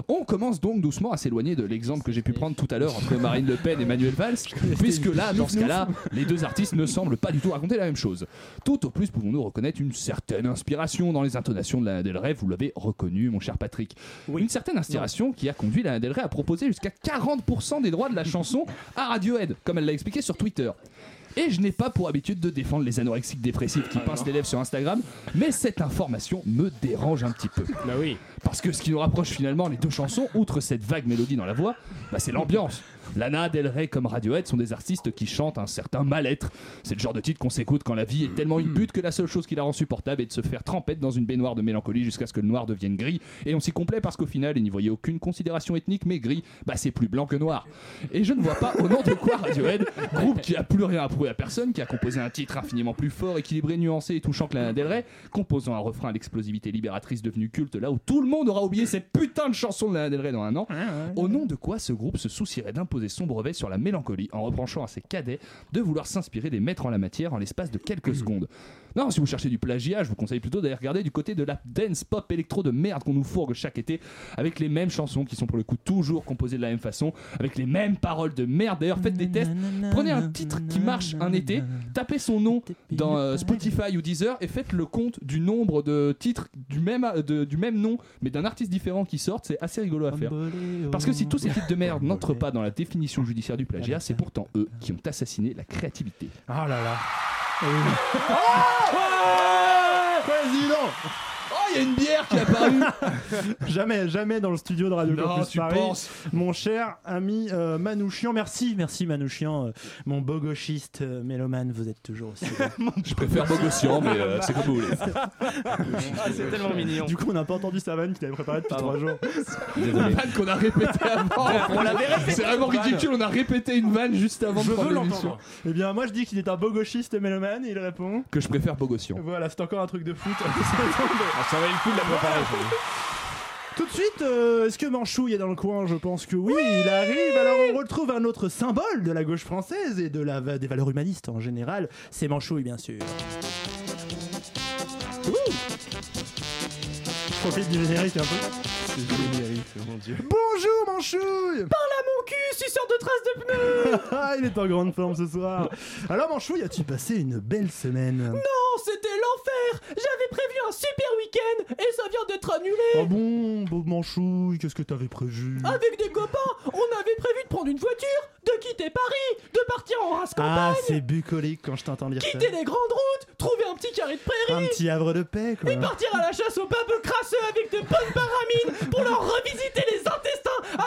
On commence donc doucement à s'éloigner de l'exemple que j'ai pu prendre tout à l'heure entre Marine Le Pen et Manuel Valls puisque là dans ce cas-là les deux artistes ne semblent pas du tout raconter la même chose. Tout au plus pouvons-nous reconnaître une certaine inspiration dans les intonations de Lana Del Rey, vous l'avez reconnu mon cher Patrick. Une certaine inspiration qui a conduit Lana Del Rey à proposer jusqu'à 40% des droits de la chanson à Radiohead, comme elle l'a expliqué sur Twitter. Et je n'ai pas pour habitude de défendre les anorexiques dépressifs qui pincent les lèvres sur Instagram, mais cette information me dérange un petit peu. <laughs> Bah oui. Parce que ce qui nous rapproche finalement les deux chansons, outre cette vague mélodie dans la voix, bah c'est l'ambiance. Lana Del Rey comme Radiohead sont des artistes qui chantent un certain mal-être. C'est le genre de titre qu'on s'écoute quand la vie est tellement une butte que la seule chose qui la rend supportable est de se faire trempette dans une baignoire de mélancolie jusqu'à ce que le noir devienne gris. Et on s'y complaît parce qu'au final, il n'y voyait aucune considération ethnique, mais gris, bah c'est plus blanc que noir. Et je ne vois pas au nom de quoi Radiohead, groupe qui a plus rien à prouver à personne, qui a composé un titre infiniment plus fort, équilibré, nuancé et touchant que Lana Del Rey, composant un refrain à l'explosivité libératrice devenu culte là où tout le monde aura oublié cette putain de chanson de Lana Del Rey dans un an. Au nom de quoi ce groupe se soucierait d'imposer son brevet sur la mélancolie en reprochant à ses cadets de vouloir s'inspirer des maîtres en la matière en l'espace de quelques <clears throat> secondes. Non, si vous cherchez du plagiat, je vous conseille plutôt d'aller regarder du côté de la dance pop électro de merde qu'on nous fourgue chaque été avec les mêmes chansons qui sont pour le coup toujours composées de la même façon, avec les mêmes paroles de merde. D'ailleurs, faites des tests. Prenez un titre qui marche un été, tapez son nom dans euh, Spotify ou Deezer et faites le compte du nombre de titres du même, de- du même nom mais d'un artiste différent qui sortent. C'est assez rigolo à faire. Parce que si tous ces titres de merde n'entrent pas dans la définition judiciaire du plagiat, c'est pourtant eux qui ont assassiné la créativité. Oh là là. Président. Oh, il y a une bière qui est apparue <laughs> Jamais, jamais dans le studio de Radio Non, Campus tu Paris. penses. Mon cher ami euh, Manouchian, merci, merci Manouchian, euh, mon beau gauchiste euh, mélomane, vous êtes toujours aussi. bon. <laughs> Je préfère Bogossian, mais euh, c'est comme vous voulez. <laughs> c'est tellement mignon. Du coup, on n'a pas entendu sa vanne qu'il avait préparée depuis trois jours. Une vanne qu'on a répété avant. On l'avait répété, C'est vraiment ridicule, on a répété une vanne juste avant Je de prendre veux l'émission. l'entendre. Eh bien, moi je dis qu'il est un beau gauchiste mélomane et il répond. Que je préfère Bogossian. Voilà, c'est encore un truc de foot. Ça valait le coup de la préparer. Tout de suite, euh, est-ce que Manchouille est dans le coin Je pense que oui, il arrive. Alors on retrouve un autre symbole de la gauche française et de la, des valeurs humanistes en général. C'est Manchouille, bien sûr. Ouh. Je profite du générique un peu. C'est générique, mon dieu. Bonjour Manchouille Parle à mon cul, suceur de traces de pneus Ah, <laughs> il est en grande forme ce soir. Alors Manchouille, as-tu passé une belle semaine Non, c'était l'enfer J'avais prévu un super week-end et ça vient d'être annulé Oh bon, beau Manchouille, qu'est-ce que t'avais prévu Avec des copains, on avait prévu de prendre une voiture, de quitter Paris, de partir en race Ah, campagne, c'est bucolique quand je t'entends dire ça. quitter les grandes routes, trouver un petit carré de prairie Un petit havre de paix, quoi. et partir à la chasse aux papes crasseux avec de bonnes paramines pour leur revisiter les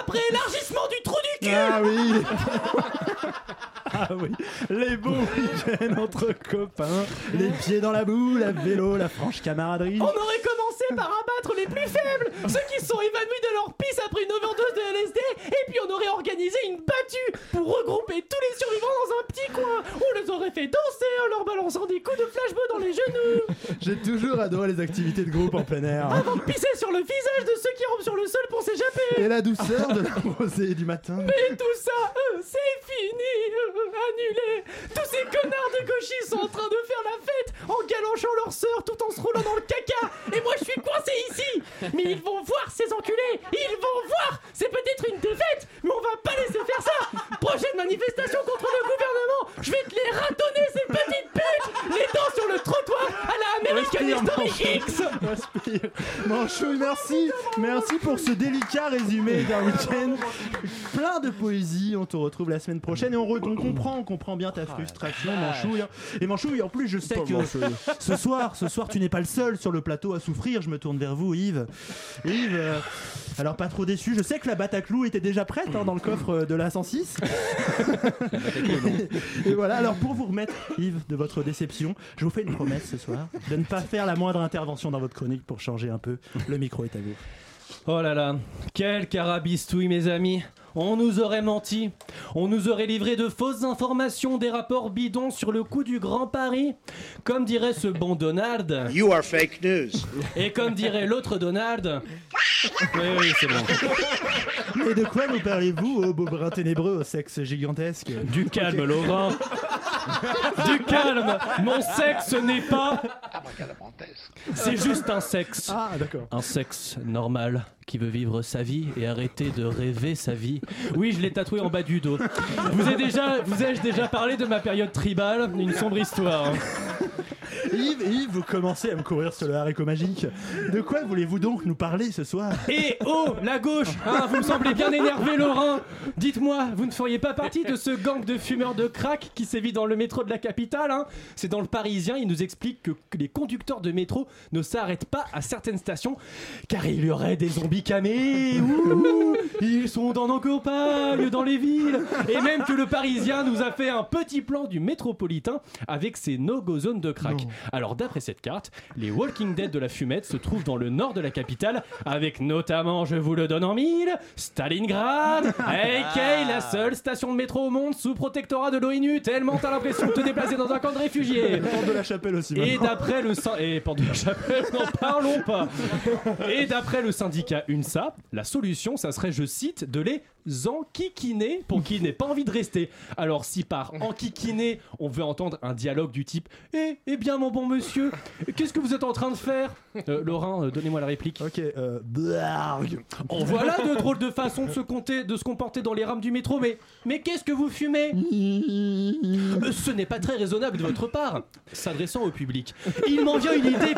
après élargissement du trou du cul. Ah oui <laughs> Ah oui, les beaux week-ends entre copains, les pieds dans la boue, la vélo, la franche camaraderie. On aurait commencé par abattre les plus faibles, ceux qui se sont évanouis de leur pisse après une overdose de LSD, et puis on aurait organisé une battue pour regrouper tous les survivants dans un petit fait danser en leur balançant des coups de flashball dans les genoux. J'ai toujours adoré les activités de groupe en plein air. Avant de pisser sur le visage de ceux qui rampent sur le sol pour s'échapper. Et la douceur de la rosée du matin. Mais tout ça, euh, c'est fini, euh, annulé. Tous ces connards de gauchistes sont en train de faire la fête en galanchant leur sœur tout en se roulant dans le caca. Et moi, je suis coincé ici. Mais ils vont voir ces enculés. Ils vont voir. C'est peut-être une défaite, mais on va pas laisser faire ça. Prochaine manifestation contre le gouvernement. Je vais te les ratonner ces petites putes. Les dents sur le trottoir à la American Respire, History. X. Respire. Manchouille, merci. Merci pour ce délicat résumé d'un week-end plein de poésie. On te retrouve la semaine prochaine et on, re- on comprend, on comprend bien ta frustration, Manchouille. Et Manchouille, en plus, je sais que <laughs> ce soir, ce soir, tu n'es pas le seul sur le plateau à souffrir. Je me tourne vers vous, Yves. Yves, euh, alors pas trop déçu. Je sais que la batte à clous était déjà prête hein, dans le coffre de la 106. <laughs> Et voilà, alors pour vous remettre, Yves, de votre déception, je vous fais une promesse ce soir de ne pas faire la moindre intervention dans votre chronique pour changer un peu. Le micro est à vous. Oh là là, quel carabistouille mes amis on nous aurait menti, on nous aurait livré de fausses informations, des rapports bidons sur le coup du Grand Paris. Comme dirait ce bon Donald. You are fake news. Et comme dirait l'autre Donald. Oui, oui, c'est bon. Mais de quoi nous parlez-vous, ô beau brun ténébreux au sexe gigantesque? Du calme, Laurent. <laughs> Du calme Mon sexe n'est pas. C'est juste un sexe. Ah, d'accord. Un sexe normal qui veut vivre sa vie et arrêter de rêver sa vie. Oui, je l'ai tatoué en bas du dos. Vous ai déjà, vous ai-je déjà parlé de ma période tribale? Une sombre histoire. Yves, Yves, vous commencez à me courir sur le haricot magique. De quoi voulez-vous donc nous parler ce soir? Et oh, la gauche! Hein, Vous me semblez bien énervé, Laurent. Dites-moi, vous ne feriez pas partie de ce gang de fumeurs de crack qui sévit dans le métro de la capitale hein? C'est dans le Parisien, il nous explique que que les conducteurs de métro ne s'arrêtent pas à certaines stations car il y aurait des zombies camés. Ouh, Ils sont dans nos campagnes, dans les villes. Et même que le Parisien nous a fait un petit plan du métropolitain avec ses no-go zones de crack. Alors d'après cette carte, les Walking Dead de la fumette se trouvent dans le nord de la capitale avec notamment, je vous le donne en mille, Stalingrad, <laughs> aka la seule station de métro au monde sous protectorat de l'ONU, tellement t'as l'impression de te déplacer dans un camp de réfugiés. <laughs> Porte de la chapelle aussi. Et d'après le syn- et Porte de la Chapelle, n'en parlons pas. Et d'après le syndicat UNSA, la solution, ça serait, je cite, de les enquiquiner pour qui n'ait pas envie de rester. Alors si par enquiquiner, on veut entendre un dialogue du type Eh, eh bien mon bon monsieur, qu'est-ce que vous êtes en train de faire? Euh, Laurent, euh, donnez-moi la réplique. Ok, euh. Oh, voilà de drôles de façons de se compter, de se comporter dans les rames du métro, mais, mais qu'est-ce que vous fumez? Euh, Ce n'est pas très raisonnable de votre part, s'adressant au public. Il m'en vient une idée,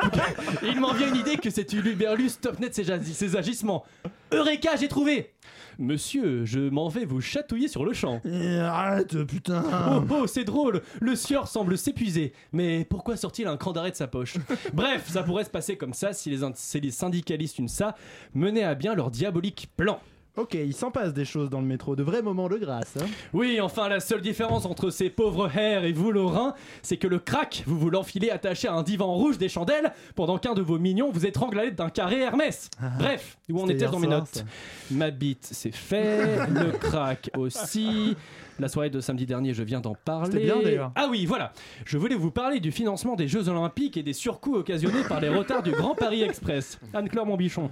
il m'en vient une idée que cet uluberlus top net ses, agi- ses agissements. Eureka, j'ai trouvé Monsieur, je m'en vais vous chatouiller sur le champ. Eh, Arrête, putain. Oh, oh, c'est drôle Le sieur semble s'épuiser. Mais pourquoi sort-il un cran d'arrêt de sa poche? <laughs> Bref, ça pourrait se passer comme ça si les, si les syndicalistes UNSA menaient à bien leur diabolique plan. Ok, il s'en passe des choses dans le métro, de vrais moments de grâce. hein. Oui, enfin, la seule différence entre ces pauvres hairs et vous, Lorrain, c'est que le crack, vous vous l'enfilez attaché à un divan rouge des chandelles, pendant qu'un de vos mignons vous étrangle à l'aide d'un carré Hermès. Bref, où en était dans mes soir, notes ça. Ma bite, c'est fait, <laughs> le crack aussi. La soirée de samedi dernier, je viens d'en parler. C'était bien, d'ailleurs. Ah oui, voilà. Je voulais vous parler du financement des Jeux Olympiques et des surcoûts occasionnés par les retards du Grand Paris Express. Anne-Claire Monbichon,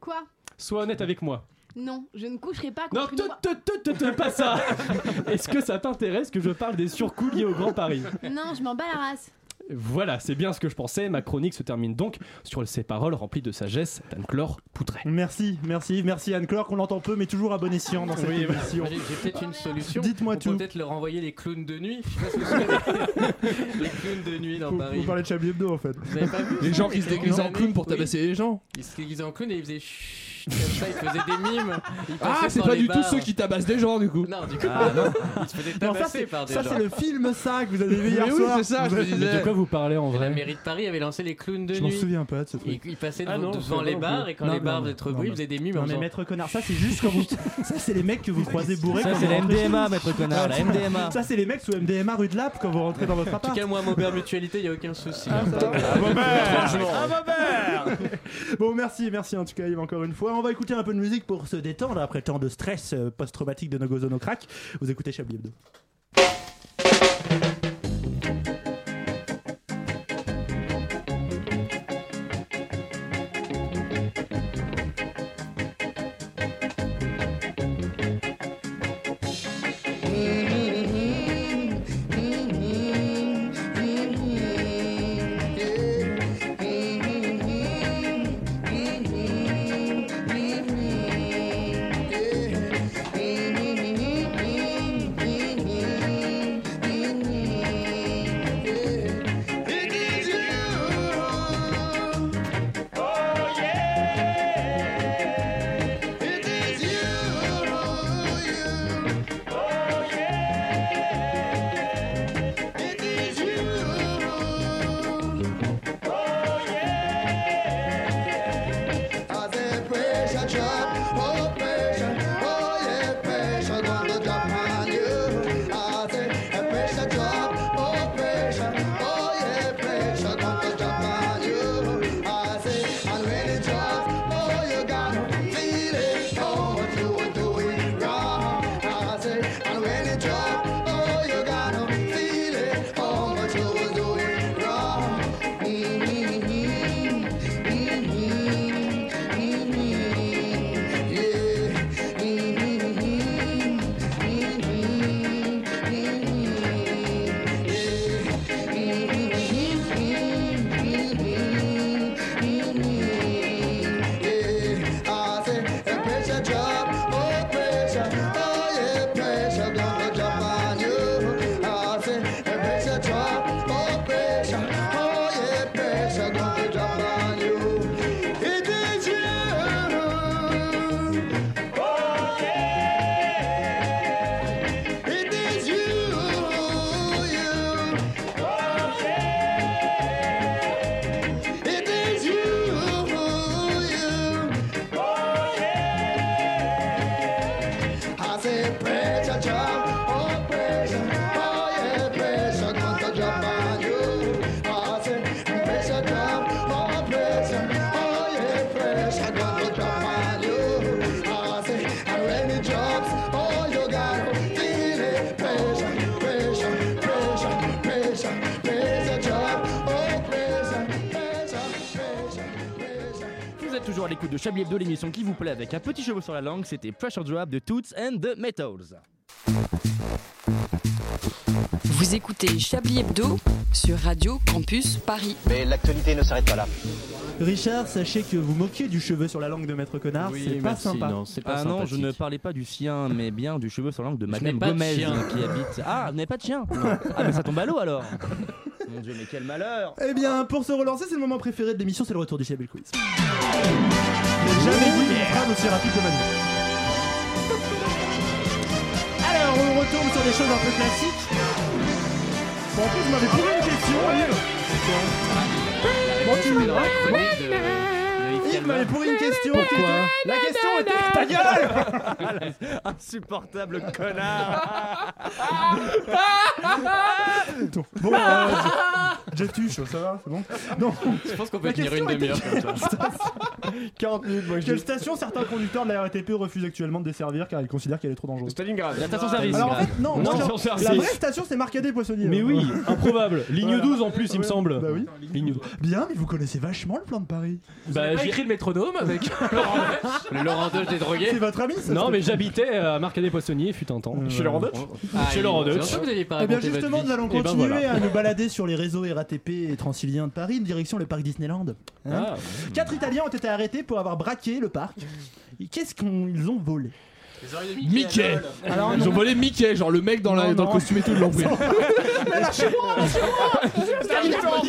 Quoi? Sois honnête avec moi. Non, je ne coucherai pas Non, contre une te, te, te, te, te, pas ça <laughs> Est-ce que ça t'intéresse que je parle des surcoûts liés au Grand Paris Non, je m'en bats la race. Voilà, c'est bien ce que je pensais. Ma chronique se termine donc sur ces paroles remplies de sagesse d'Anne-Claire Poutret. Merci, merci, merci Anne-Claire, qu'on l'entend peu, mais toujours à bon escient dans cette Oui, émission. J'ai peut-être une solution. Dites-moi On peut tout. peut-être leur envoyer les clowns de nuit. <laughs> Je sais pas <laughs> les clowns de nuit dans Vous, Paris. vous parlez de Chablis Hebdo en fait. Vous avez pas vu Les ça gens qui se déguisent en clown pour Oui. tabasser les gens. Ils se déguisaient en clown et ils faisaient comme ça, ils faisaient des mimes. Ah, c'est pas du tout ceux qui tabassent des gens du coup. Non, du coup, Ah, non. <laughs> ils se Non, ça tabasser c'est par des ça, gens. c'est le film ça que vous avez vu hier oui, soir. c'est ça, je me Vous- disais. Mais de quoi vous parlez en La vrai mairie de Paris avait lancé les clowns de Je m'en nuit. souviens pas de ce truc. Ils, passaient Ah devant, non, devant c'est les bars et quand Non, les bars faisaient trop non, bruit, ils faisaient des mimes. Non mais maître connard, ça c'est juste quand vous. <laughs> Ça c'est les mecs que vous croisez bourrés. Ça, c'est la MDMA, maître connard, la Ah, MDMA. <laughs> Ça c'est les mecs sous MDMA rue de Lappe quand vous rentrez dans votre En tout appart. cas, moi, Maubert Mutualité, il n'y a aucun souci. hein. Bon merci, merci en tout cas Yves encore une fois. On va écouter un peu de musique pour se détendre après tant de stress euh, post-traumatique de No Go Zono Crack. Vous écoutez Chablis Hebdo. Chablis Hebdo, l'émission qui vous plaît avec un petit cheveu sur la langue. C'était Pressure Drop de Toots and the Metals. Vous écoutez Chablis Hebdo sur Radio Campus Paris. Mais l'actualité ne s'arrête pas là. Richard, sachez que vous moquez du cheveu sur la langue de Maître Connard, Oui, c'est pas sympa. non, ah non, je ne parlais pas du sien, mais bien du cheveu sur la langue de Madame de Gomez chien. qui habite. Ah, vous n'avez pas de chien Non. Ah, mais ça tombe à l'eau alors <laughs> Mon dieu, mais quel malheur Eh bien, pour se relancer, c'est le moment préféré de l'émission, c'est le retour du Chablis Quiz. Jamais dit une phrase aussi rapide de ma vie. Alors, on retourne sur des choses un peu classiques. Bon, en plus, vous m'avez posé une question. Bon, tu me Il m'avait pourri une question. Pourquoi La question était ta gueule <laughs> Insupportable connard Bon, euh, je, je tuche, ça va, c'est bon Non. Je pense qu'on peut La tenir une question était- demi-heure comme ça. <laughs> 40 minutes, moi Quelle station certains conducteurs de la RATP refusent actuellement de desservir car ils considèrent qu'elle est trop dangereuse? Stalingrad. La station-service. Alors en fait, non, moi, la vraie station c'est Marcadet Poissonnier. Mais oui, <laughs> improbable. Ligne Voilà. 12 en plus, il me Ouais, semble. Bah oui. Ligne 12. Bien, mais vous connaissez vachement le plan de Paris. Bah, J'ai j'ai- le métronome avec. <laughs> Le Laurent Deutsch des drogués. C'est votre ami ça Non, mais j'habitais à Marcadet Poissonnier, fut un temps. Chez Laurent Deutsch Ah, Chez Laurent Deutsch. Eh bien justement, nous allons Eh ben, continuer voilà. à nous balader sur les réseaux RATP et Transilien de Paris, direction le parc Disneyland. Hein Ah. Quatre Italiens ont été arrêtés pour avoir braqué le parc. Qu'est-ce qu'ils ont volé? Mickey Alors, Ils ont volé Mickey, genre le mec dans, la- dans le costume et tout de l'ont pris. <laughs> Mais lâchez-moi, lâchez-moi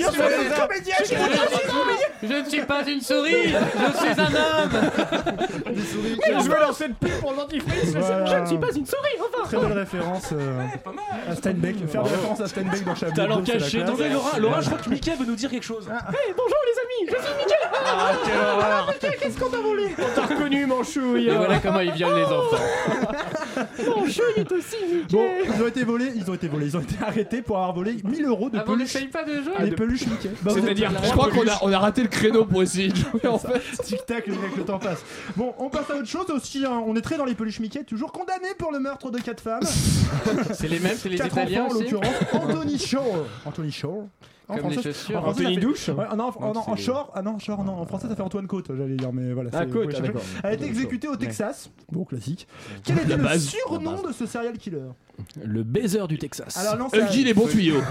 Je ne suis pas une souris, je suis un homme. Je vais lancer le pub pour le dentifrice. Voilà. Je ne suis pas une souris, enfin Très belle référence euh, à Steinbeck. Faire des références à Steinbeck dans Chablis. Talent caché. Attendez, Laura, Laura, je crois que Mickey veut nous dire quelque chose. Hey, bonjour les amis, je suis Mickey Ah, quelle horreur. Mickey, qu'est-ce qu'on t'a volé? T'as reconnu, Manchouille Et voilà comment ils violent les enfants. <laughs> Manchouille est aussi Mickey Bon, ils ont été volés, ils ont été volés, ils ont été arrêtés pour avoir volé 1000 euros de Ah, vous peluches. n'essayez pas de jeu Les peluches Mickey. Bah, vous C'est-à-dire, je crois qu'on a, on a raté le créneau pour essayer de jouer en fait. Tic-tac, les mecs, le temps passe. Bon, on passe à autre chose aussi. hein. On est très dans les peluches Mickey, toujours condamné pour le meurtre de quatre femmes. C'est les mêmes, c'est les Quatre Italiens enfants, en aussi. l'occurrence. Anthony Shaw. Anthony Shaw. En français- en français, Anthony ça fait- Douche Ouais, non, en- Non, non, c'est en les- short, ah non, short, non, en français ça fait Antoine Côte, j'allais dire, mais voilà. Ah, Côte, ah. Elle a été exécutée au Texas, bon classique. Quel était le surnom de ce serial killer? Le baiser du Texas. Alors non, ça- Huggy les bons tuyaux.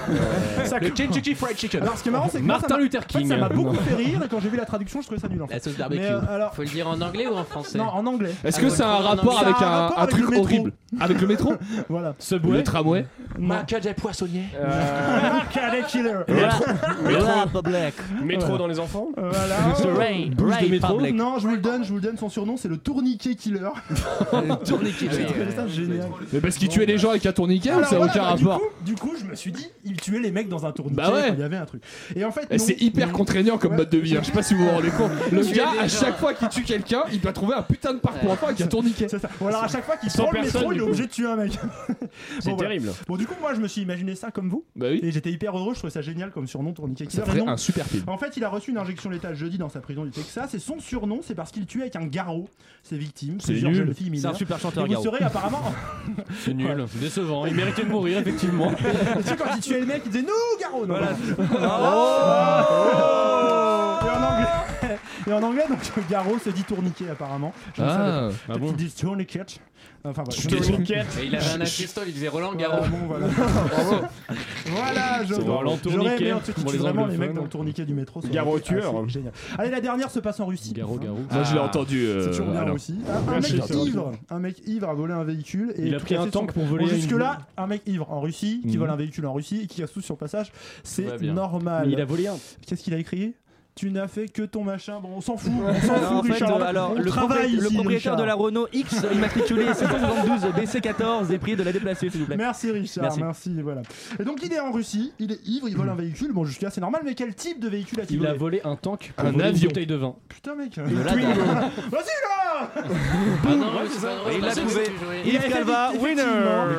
ça- le Kentucky Fried Chicken. Alors ce qui est marrant, c'est que moi, ça Martin m'a- Luther en fait, King. ça m'a beaucoup fait rire et quand j'ai vu la traduction, je trouvais ça nul en fait. La sauce Mais barbecue. euh, alors, Faut le dire en anglais ou en français non, en anglais. Est-ce Ah, que votre ça a un rapport avec un un, rapport un avec truc le métro. horrible Avec le métro <laughs> Voilà. Subway. Le tramway Non. Marcadet Poissonnier. <laughs> Cadet killer. Métro. Black. Métro dans les enfants. Voilà. The Rain. Bouche de Rain métro. Non, je vous le donne, je vous le donne. Son surnom, c'est le tourniquet killer. <laughs> Tourniquet. Trouvé ça génial. Mais parce qu'il tuait les gens avec un tourniquet ou Alors ça n'a voilà, aucun bah, rapport Du coup, du coup, je me suis dit, il tuait les mecs dans un tourniquet. Bah ouais. quand Il y avait un truc. Et en fait, non. c'est hyper contraignant comme Ouais. mode de vie, hein. je sais pas si vous vous rendez compte. Le Tuer gars, des à gens. chaque fois qu'il tue quelqu'un, il doit trouver un putain de parc pour enfants avec un tourniquet. C'est ça. Ou alors à chaque fois qu'il Sans prend le personne, métro, il du est coup. obligé de tuer un mec. <laughs> C'est Bon, voilà. terrible. Bon, du coup, moi, je me suis imaginé ça comme vous. Bah oui. Et j'étais hyper heureux, je trouvais ça génial comme surnom, tourniquet killer. Ça ferait Et non, un super film. En fait, il a reçu une injection létale jeudi dans sa prison du Texas et son surnom, c'est parce qu'il tue avec un garrot ses victimes, C'est plusieurs nul. jeunes filles C'est un mineures. super Et chanteur, vous Garo. serez apparemment. <laughs> C'est nul, décevant. Il méritait de mourir, effectivement. <laughs> tu sais, quand il tuait le mec, il disait Nous, Non, voilà. Oh Et en anglais, en donc <laughs> Garo se dit tourniquet apparemment. Je ne Ah. savais pas. Ah bon disent tourniquet. Enfin voilà. Et il avait un accessoire, il disait Roland Garros. Ah, bon, voilà. <laughs> voilà, je Roland J'aurais aimé Tourniquet tue les vraiment les mecs dans le tourniquet du métro. Garo tueur. assez Génial. Allez, la dernière se passe en Russie. Garo, Garo. Moi, je l'ai entendu. euh, C'est toujours bien alors. aussi. Un, Ouais, mec ivre, un mec ivre a volé un véhicule et Il a pris un tank son- pour voler Bon, une- Jusque là, un mec ivre en Russie qui Mhm. vole un véhicule en Russie et qui casse tout sur le passage, c'est normal. Il a volé un. Qu'est-ce qu'il a écrit? Tu n'as fait que ton machin. Bon, on s'en fout. On s'en en fout, fait, Richard. euh, alors, on le, travaille propriétaire- le propriétaire Richard. de la Renault X immatriculée 772 BC14 est prié de la déplacer, s'il vous plaît. Merci Richard, merci. Merci. voilà. Et donc il est en Russie, il est ivre, il vole un véhicule, bon jusque là c'est normal, mais quel type de véhicule a-t-il Il a volé volé un tank pour Un voler avion. une bouteille de vin. Putain mec. Vas-y là Ah <laughs> il l'a trouvé. Yves a Calva, winner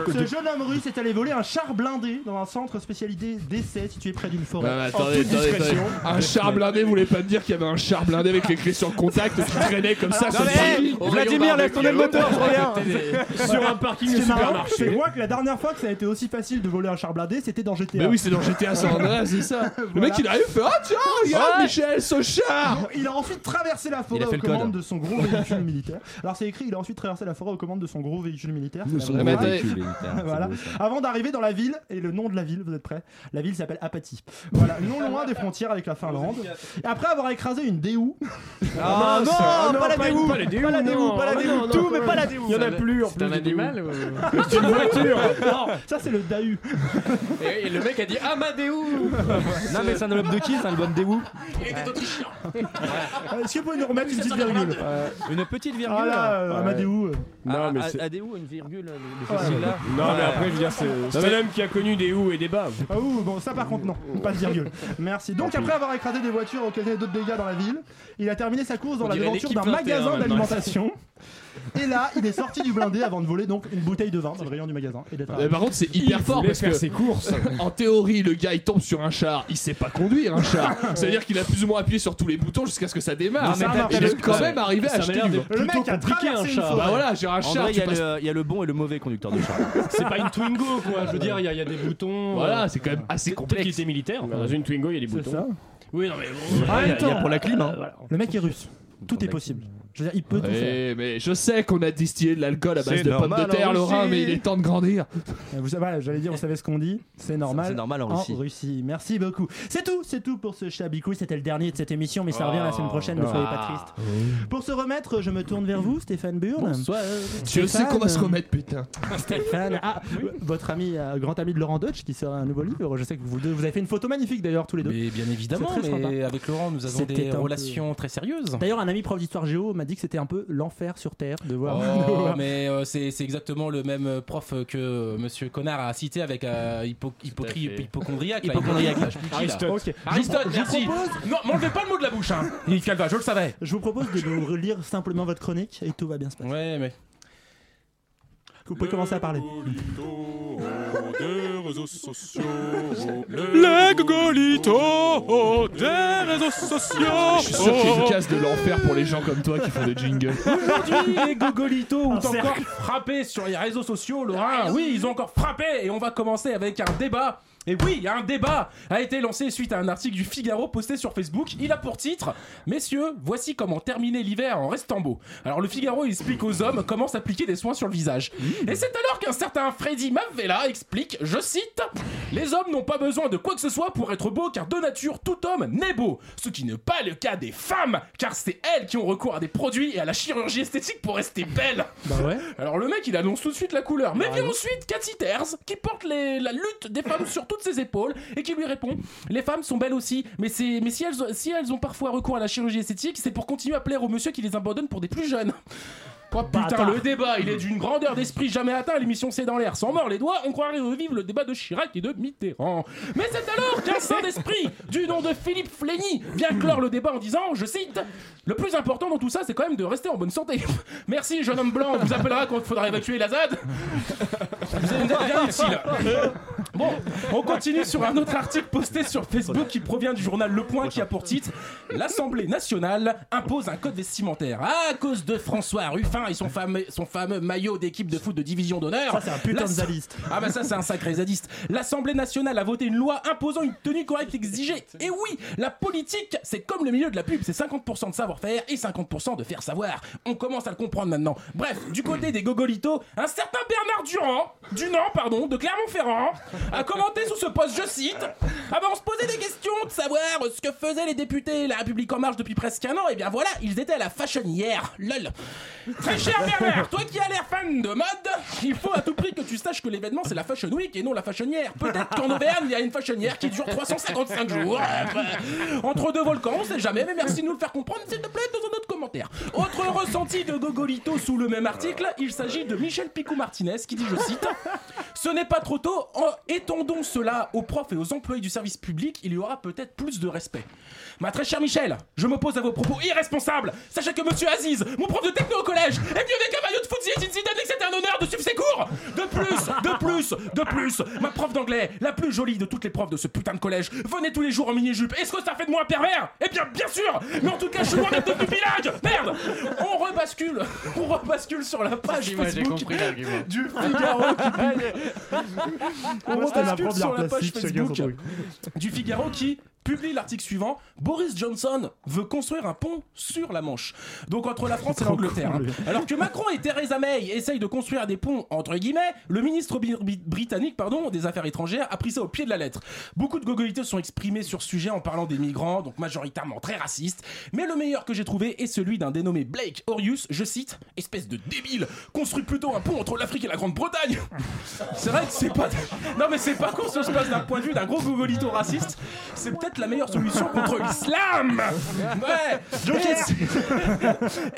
Ce jeune homme russe est allé voler un char blindé dans un centre spécialisé d'essai situé près d'une forêt. Mais En attendez, toute attendez, discrétion. attendez. Un char blindé, vous voulez pas me dire qu'il y avait un char blindé avec les clés sur le contact qui traînait comme ça sur le parking Vladimir, laisse tourner le moteur, je reviens <laughs> Sur un parking de supermarché. c'est moi que la dernière fois que ça a été aussi facile de voler un char blindé, c'était dans GTA. Mais oui, c'est dans GTA San <laughs> Andreas, c'est ça. Le mec il arrive, il fait Ah tiens, regarde. Michel, ce char Il a ensuite traversé la forêt aux commandes de son gros véhicule militaire. Alors c'est écrit, il a ensuite traversé la forêt aux commandes de son gros véhicule militaire. <laughs> Voilà. Avant d'arriver dans la ville, et le nom de la ville, vous êtes prêts? La ville s'appelle Apathy. Voilà, non loin des frontières avec la Finlande. Après avoir écrasé une DU, <laughs> Ah non, Ah non, pas la déou pas les déous, Pas la déou, non. pas la Ah déou, non, non, tout, mais pas la déou Il y en a plus en C'est plus. un des animal ou- <laughs> C'est une voiture. non, ça c'est le DAU. et, et le mec a dit Amadéou <laughs> Non mais c'est un album de qui C'est un album déou Il était autrichien Euh, Est-ce que vous pouvez nous remettre une petite virgule Une petite virgule Ah là, euh, euh. Non, mais Ah, c'est. ah, déou, une virgule, le, là Non, mais après, je veux dire, c'est c'est un homme qui a connu des hauts et des bas. Ah ouh, bon ça par contre non, pas de virgule. Merci. Donc après avoir écrasé des voitures d'autres dégâts dans la ville, il a terminé sa course dans On la devanture d'un 21 magasin d'alimentation. Et là, il est sorti du blindé avant de voler donc une bouteille de vin dans le rayon du magasin. Et d'être Mais arrivé. par contre, c'est hyper Il fort parce que ses courses. <laughs> en théorie, le gars il tombe sur un char, il sait pas conduire un char. C'est-à-dire qu'il a plus ou moins appuyé sur tous les boutons jusqu'à ce que ça démarre. Non, mais t'as- il est quand même arrivé à Ça m'a acheter l'air du d'être vin. Le mec a compliqué un traversé une char. forêt. Bah voilà, j'ai un En char, vrai, il tu y, a passes- le- il y a le bon et le mauvais conducteur de char. <laughs> C'est pas une Twingo quoi, je veux dire, il y, a- il y a des boutons. Voilà, euh, c'est quand même assez Peut-être qu'il complexe. était militaire. Dans une Twingo, il y a des C'est boutons. Oui, non mais bon. En Il y a- même temps, pour la clim, hein. le mec est russe. Tout est possible. Je veux dire, il peut tout faire. Mais je sais qu'on a distillé de l'alcool à base de pommes de terre, en Laurent, Russie. mais il est temps de grandir. Euh, Vous savez, voilà, j'allais dire, vous savez ce qu'on dit? C'est normal. C'est normal en Russie. Merci beaucoup. C'est tout, c'est tout pour ce Chablis Quiz. C'était le dernier de cette émission, mais ça revient la semaine prochaine. Ne soyez pas triste. Pour se remettre, je me tourne vers vous, Stéphane Burn. Bonsoir. Je sais qu'on va se remettre, putain. Stéphane, ah, votre ami, euh, grand ami de Laurent Deutsch, qui sort un nouveau livre. Je sais que vous deux, vous avez fait une photo magnifique d'ailleurs tous les deux. Mais bien évidemment, mais avec Laurent, nous avons C'était des relations très sérieuses. D'ailleurs, un ami prof d'histoire géo m'a dit que c'était un peu l'enfer sur Terre de voir. <laughs> de Oh, voir- mais euh, c'est c'est exactement le même euh, prof que euh, Monsieur Connard a cité avec euh, hypo, hypochondriaque. Hypochondriaque. là. Aristote. Ok. Aristote, merci. propose- Non, m'enlevez pas le mot de la bouche, hein. <laughs> Calva, je le savais. Je vous propose de nous relire simplement votre chronique et tout va bien se passer. Ouais, mais. Vous pouvez commencer à parler. Des réseaux sociaux. Les gogolitos des réseaux sociaux. Je suis sûr qu'il y a une case de l'enfer pour les gens comme toi qui font des jingles. Aujourd'hui, les gogolitos ont encore frappé sur les réseaux sociaux, Laurent. Oui, ils ont encore frappé et on va commencer avec un débat. Et oui, un débat a été lancé suite à un article du Figaro posté sur Facebook. Il a pour titre Messieurs, voici comment terminer l'hiver en restant beau. Alors le Figaro explique aux hommes comment s'appliquer des soins sur le visage. Et c'est alors qu'un certain Freddy Mavella explique, je cite, Les hommes n'ont pas besoin de quoi que ce soit pour être beaux car de nature tout homme naît beau. Ce qui n'est pas le cas des femmes car c'est elles qui ont recours à des produits et à la chirurgie esthétique pour rester belles. Bah ouais. Alors le mec il annonce tout de suite la couleur. Mais vient ensuite Cathy Terz qui porte les- la lutte des femmes sur ses épaules et qui lui répond Les femmes sont belles aussi, mais, mais si, elles, si elles ont parfois recours à la chirurgie esthétique, c'est pour continuer à plaire aux monsieur qui les abandonnent pour des plus jeunes. Oh putain, Bâtard. le débat, il est d'une grandeur d'esprit jamais atteint. L'émission C'est dans l'air. Sans mort les doigts, on croirait revivre le débat de Chirac et de Mitterrand. Mais c'est alors qu'un saint d'esprit, du nom de Philippe Flény, vient clore le débat en disant, je cite, Le plus important dans tout ça, c'est quand même de rester en bonne santé. Merci, jeune homme blanc, on vous appellera quand il faudra évacuer la ZAD. Vous êtes bien <laughs> utile. Bon, on continue sur un autre article posté sur Facebook qui provient du journal Le Point qui a pour titre L'Assemblée nationale impose un code vestimentaire. À cause de François Ruffin et son fameux, son fameux maillot d'équipe de foot de division d'honneur. Ça, c'est un putain de zadiste. Ah, bah ça, c'est un sacré zadiste. L'Assemblée nationale a voté une loi imposant une tenue correcte exigée. Et oui, la politique, c'est comme le milieu de la pub c'est 50% de savoir-faire et 50% de faire savoir. On commence à le comprendre maintenant. Bref, du côté des gogolitos, un certain Bernard Durand, du Nord, pardon, de Clermont-Ferrand, a commenté sous ce poste, je cite Ah bah on se posait des questions de savoir ce que faisaient les députés La République En Marche depuis presque un an. Et bien voilà, ils étaient à la fashion hier. Lol. Très cher Bernard, toi qui as l'air fan de mode, il faut à tout prix que tu saches que l'événement c'est la Fashion Week et non la fashionnière. Peut-être qu'en Auvergne il y a une fashionnière qui dure 355 jours. Entre deux volcans, on sait jamais, mais merci de nous le faire comprendre, s'il te plaît, dans un autre commentaire. Autre ressenti de Gogolito sous le même article, il s'agit de Michel Picou-Martinez qui dit, je cite, Ce n'est pas trop tôt, en étendons cela aux profs et aux employés du service public, il y aura peut-être plus de respect. Ma très chère Michel, je m'oppose à vos propos irresponsables. Sachez que monsieur Aziz, mon prof de techno au collège, est venu avec un maillot de foot Zinedine Zidane et que c'était un honneur de suivre ses cours. De plus, de plus, de plus, ma prof d'anglais, la plus jolie de toutes les profs de ce putain de collège, venait tous les jours en mini-jupe. Est-ce que ça fait de moi un pervers? Eh bien, bien sûr Mais en tout cas, je suis loin d'être du village Merde On rebascule, on rebascule sur la page Facebook du Figaro qui On ma rebascule sur la page Facebook du Figaro qui publie l'article suivant Boris Johnson veut construire un pont sur la Manche. Donc entre la France et l'Angleterre. hein. Alors que Macron et Theresa May essayent de construire des ponts entre guillemets, le ministre britannique pardon, des Affaires étrangères a pris ça au pied de la lettre. Beaucoup de gogolitos sont exprimés sur ce sujet en parlant des migrants, donc majoritairement très racistes. Mais le meilleur que j'ai trouvé est celui d'un dénommé Blake Orius, je cite, espèce de débile, construit plutôt un pont entre l'Afrique et la Grande-Bretagne. <laughs> C'est vrai que c'est pas. Non, mais c'est pas qu'on se passe d'un point de vue d'un gros gogolito raciste. C'est peut-être la meilleure solution contre l'islam. Ouais.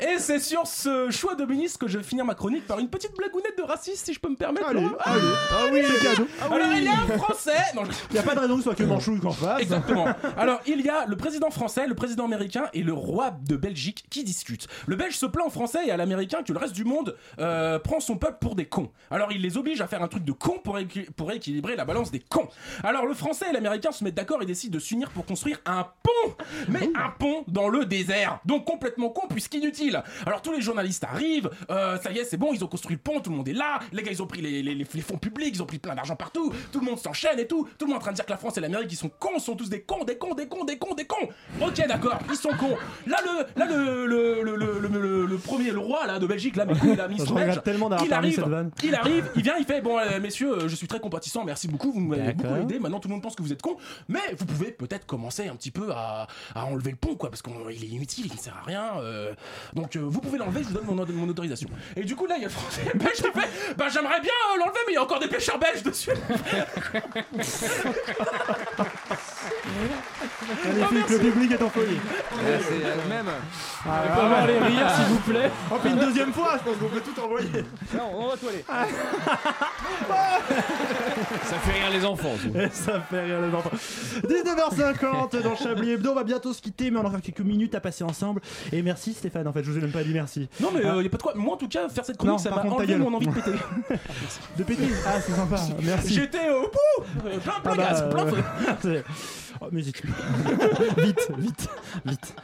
<laughs> Et- c'est sur ce choix de ministre que je vais finir ma chronique par une petite blagounette de raciste, si je peux me permettre. Allez, Laurent. allez. Ah oui, c'est cadeau. Alors il y a un Français. Non, je- Il y a pas de raison que ce soit que Manchouille qu'on fasse. Exactement. Alors, il y a le président français, le président américain et le roi de Belgique qui discutent. Le Belge se plaint au français et à l'américain que le reste du monde euh, prend son peuple pour des cons. Alors, il les oblige à faire un truc de con pour, pour équilibrer la balance des cons. Alors, le français et l'américain se mettent d'accord et décident de s'unir pour construire un pont. Mais un pont dans le désert. Donc, complètement con puisqu'inutile. Alors, tous les journalistes arrivent. euh, ça y est, c'est bon, ils ont construit le pont, tout le monde est là. Les gars, ils ont pris les, les- les- les fonds publics, ils ont pris plein d'argent partout. Tout le monde s'enchaîne et tout. Tout le monde est en train de dire que la France et l'Amérique, ils sont cons, sont tous des cons, des cons, des cons, des cons, des cons. Ok, d'accord, ils sont cons. Là, le, là, le, le, le, le, le- premier, le roi là de Belgique, là, mais la ministre belge, il arrive, il arrive, il vient, il fait bon, euh, messieurs, euh, je suis très compatissant, merci beaucoup, vous m'avez beaucoup aidé. Maintenant, tout le monde pense que vous êtes cons, mais vous pouvez peut-être commencer un petit peu à, à enlever le pont, quoi, parce qu'il est inutile, il ne sert à rien. euh, donc, euh, vous pouvez l'enlever, je vous donne mon, autorisation. Et du coup, là, il y a le français <laughs> belge qui fait bah, j'aimerais bien euh, l'enlever, mais il y a encore des pêcheurs belges dessus. <laughs> Magnifique, le public est en folie. c'est même. Ah, On peut avoir les rires, s'il vous plaît. Oh, puis une deuxième fois, je pense qu'on peut tout envoyer. Non, on va toiler. Ça fait rire les enfants. ça. Et ça fait rire les enfants. 19h50 dans Chablis Hebdo, on va bientôt se quitter, mais on aura quelques minutes à passer ensemble. Et merci Stéphane, en fait, je vous ai même pas dit merci. Non, mais il Ah. y a pas de quoi. Moi, en tout cas, faire cette chronique, Non, ça par m'a enlevé mon envie de péter. <laughs> De péter Ah, c'est sympa, merci. J'étais au bout Euh, Plein, plein Ah bah, gaz, plein euh, <laughs> Oh, musique. <laughs> vite, vite, vite.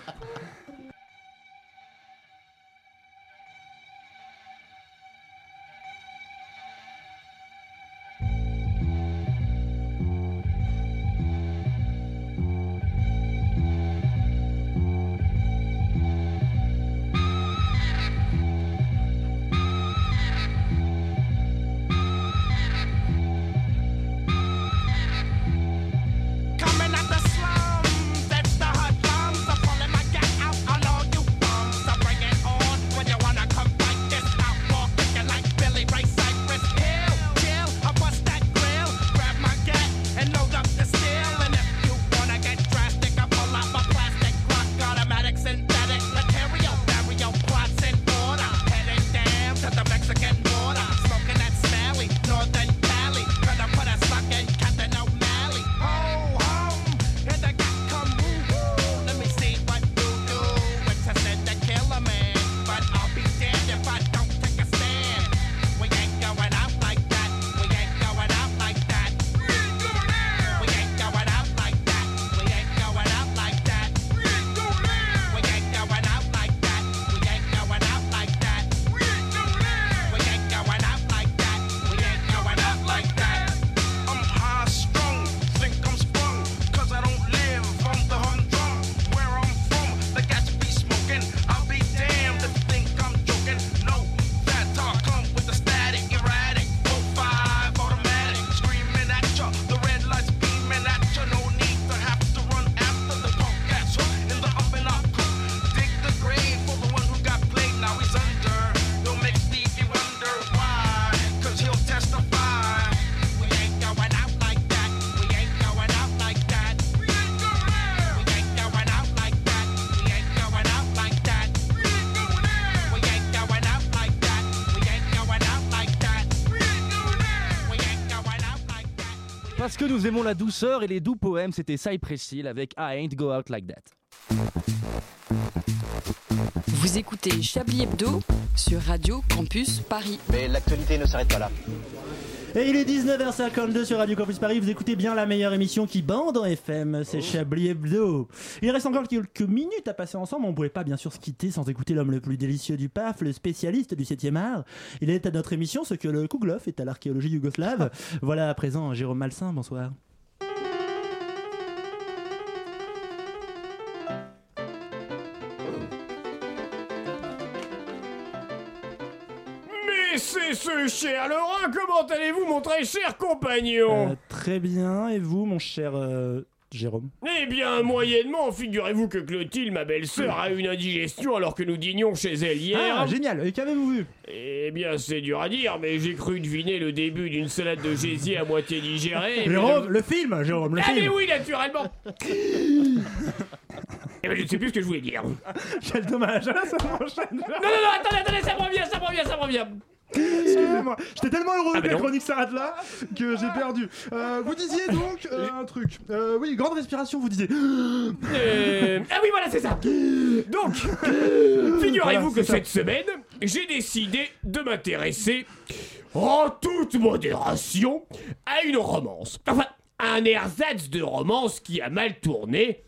La douceur et les doux poèmes, c'était Cypress Hill avec I Ain't Go Out Like That. Vous écoutez Chablis Hebdo sur Radio Campus Paris. Mais l'actualité ne s'arrête pas là. Et il est 19h52 sur Radio Campus Paris, vous écoutez bien la meilleure émission qui bande en FM, c'est Chablis Hebdo. Il reste encore quelques minutes à passer ensemble, on ne pouvait pas bien sûr se quitter sans écouter l'homme le plus délicieux du PAF, le spécialiste du 7e art. Il est à notre émission ce que le Kouglov est à l'archéologie yougoslave. <laughs> voilà à présent Jérôme Malsain, bonsoir. Ce cher Laurent, comment allez-vous mon très cher compagnon Euh, très bien, et vous mon cher euh, Jérôme? Eh bien, moyennement, figurez-vous que Clotilde, ma belle-sœur, a une indigestion alors que nous dînions chez elle hier. Ah, génial, et qu'avez-vous vu? Eh bien, c'est dur à dire, mais j'ai cru deviner le début d'une salade de gésier à moitié digérée. mais Jérôme, le film, Jérôme, le Ah mais film oui, naturellement <laughs> Eh ben, je ne sais plus ce que je voulais dire. Non, Quel dommage, là ça m'enchaîne non, non, attendez, attendez, ça me revient, ça me revient, ça me revient Excusez-moi, j'étais tellement heureux Ah, que la non. chronique s'arrête là que j'ai perdu. Euh, vous disiez donc euh, un truc. Euh, oui, grande respiration, vous disiez. Euh, Ah oui, voilà, c'est ça. Donc, <laughs> figurez-vous Voilà, que ça. cette semaine, j'ai décidé de m'intéresser, en toute modération, à une romance. Enfin, un ersatz de romance qui a mal tourné.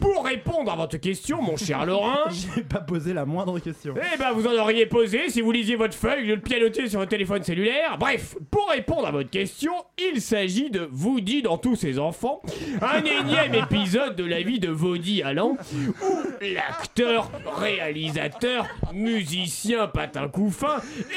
Pour répondre à votre question, mon cher <laughs> Laurent, J'ai pas posé la moindre question. eh ben vous en auriez posé si vous lisiez votre feuille de pianoter sur votre téléphone cellulaire. Bref, pour répondre à votre question, il s'agit de Woody dans tous ses enfants, un énième <laughs> épisode de la vie de Woody Allen, où l'acteur, réalisateur, musicien patin couffin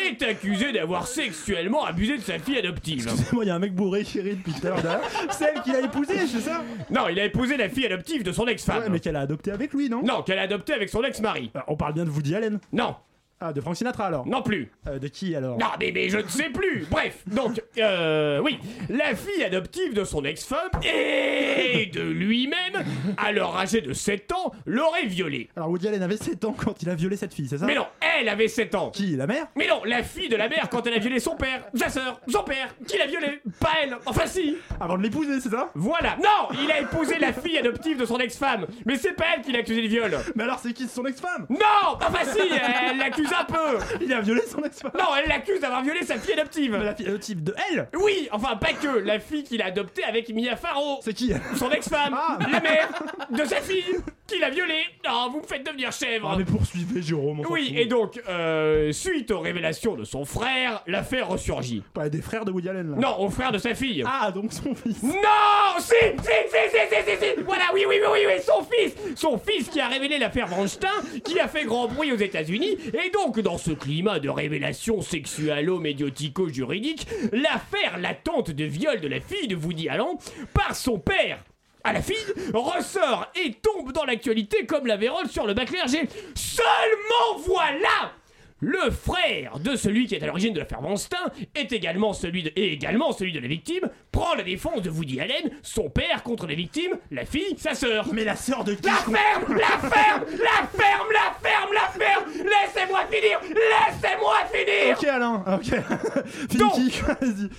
est accusé d'avoir sexuellement abusé de sa fille adoptive. Moi, il y a un mec bourré rit depuis tout à l'heure. Celle qu'il a épousée, c'est ça? Non, il a épousé la fille adoptive de son Ouais, mais qu'elle a adopté avec lui, non? Non, qu'elle a adopté avec son ex-mari. Euh, On parle bien de Woody Allen. Non, Ah, de Frank Sinatra alors? Non plus. Euh, De qui alors? Non, mais, mais je ne sais plus. <laughs> Bref, donc, euh, oui, la fille adoptive de son ex-femme et de lui-même, alors âgé de 7 ans, l'aurait violée. Alors, Woody Allen avait 7 ans quand il a violé cette fille, c'est ça? Mais non, elle avait 7 ans. Qui La mère? Mais non, la fille de la mère quand elle a violé son père, sa sœur, son père, qui l'a violée, pas elle. Enfin si. Avant de l'épouser, c'est ça? Voilà. Non, il a épousé la fille adoptive de son ex-femme, mais c'est pas elle qui l'a accusé de viol. Mais alors, c'est qui son ex-femme? Non, enfin si, elle l'accuse un peu. Il a violé son ex-femme Non, elle l'accuse d'avoir violé sa fille adoptive. Mais la fille adoptive de elle? Oui, enfin pas que, la fille qu'il a adoptée avec Mia Farrow. C'est qui? Son ex-femme, Ah. la mère de sa fille, qui l'a violée. Non, vous me faites devenir chèvre. Ah, mais poursuivez, Jérôme. Oui, et donc, euh, suite aux révélations de son frère, l'affaire ressurgit. Pas des frères de Woody Allen là Non, au frère de sa fille. Ah, donc son fils. Non Si Si, si, si, si, si, si Voilà, oui, oui, oui, oui, oui, son fils Son fils qui a révélé l'affaire Weinstein, qui a fait grand bruit aux États-Unis, et donc, dans ce climat de révélation sexualo-médiotico-juridique, l'affaire latente de viol de la fille de Woody Allen par son père à la fille ressort et tombe dans l'actualité comme la vérole sur le bac. Seulement voilà le frère de celui qui est à l'origine de l'affaire Weinstein est également celui de, et également celui de la victime prend la défense de Woody Allen, son père contre les victimes, la fille, sa sœur. Mais la sœur de qui La ferme, la ferme, la ferme, la ferme, la ferme. Laissez-moi finir, laissez-moi finir. Ok, Alain, ok. <laughs> Donc, Finiki, vas-y.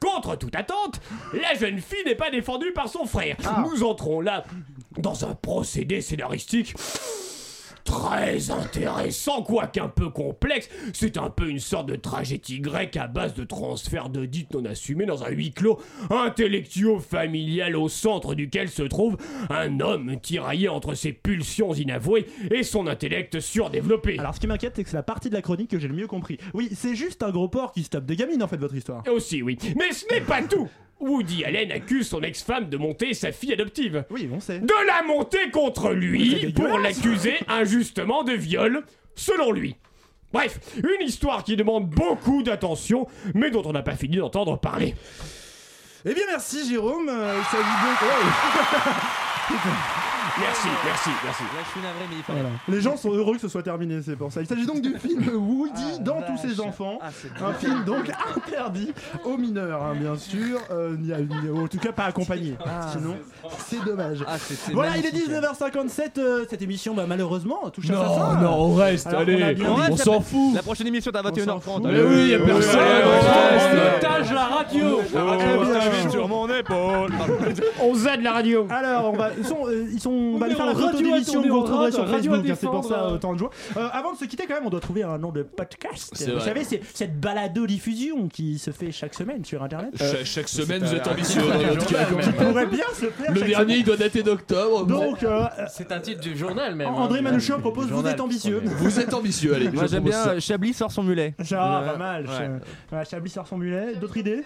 Contre toute attente, la jeune fille n'est pas défendue par son frère. Nous entrons là dans un procédé scénaristique très intéressant, quoique un peu complexe. C'est un peu une sorte de tragédie grecque à base de transfert de dites non assumés dans un huis clos intellectuo-familial au centre duquel se trouve un homme tiraillé entre ses pulsions inavouées et son intellect surdéveloppé. Alors, ce qui m'inquiète, c'est que c'est la partie de la chronique que j'ai le mieux compris. Oui, c'est juste un gros porc qui stoppe des gamines en fait, votre histoire. Aussi, oui. Mais ce n'est pas tout. Woody Allen accuse son ex-femme de monter sa fille adoptive. Oui, on sait. De la monter contre lui pour l'accuser <laughs> injustement de viol, selon lui. Bref, une histoire qui demande beaucoup d'attention, mais dont on n'a pas fini d'entendre parler. Eh bien, merci Jérôme. Euh, il s'agit donc. <laughs> <laughs> Merci, merci, merci. Là, je suis navré, mais il fallait. Voilà. Les gens sont heureux que ce soit terminé, c'est pour ça. Il s'agit donc du film Woody dans tous ses enfants. Ah, Un film donc interdit aux mineurs, hein, bien sûr. Euh, ni à- ni- en tout cas, pas accompagné. Sinon, c'est dommage. Ah, Voilà, il est magnifique. 19h57. euh, cette émission, bah, malheureusement, touche à sa Non, fin. non, on reste, Alors, allez, on a on s'en la- fout. La prochaine émission est à s'en 21h30. fout. Mais oui, y a personne. On reste. otage la radio Eh bien, Sur mon nez, va de la radio Alors, on va, ils sont, euh, on va aller faire la photo radio à d'émission tourner que vous retrouverez sur Facebook. C'est pour ça autant de joie. Euh, avant de se quitter, quand même, on doit trouver un nom de podcast. Vous vrai. savez, c'est cette balado-diffusion qui se fait chaque semaine sur Internet. Chaque, chaque semaine, vous êtes ambitieux. un- en tout cas. Qui pourrait bien se faire Le dernier, il doit dater d'octobre. Donc, euh, C'est un titre du journal même. André hein. Manouchian propose Vous êtes ambitieux. Vous êtes ambitieux, allez. Moi j'aime bien ça. euh, Chablis sort son mulet. Ah, Ouais. pas mal. Chablis sort son mulet. D'autres idées?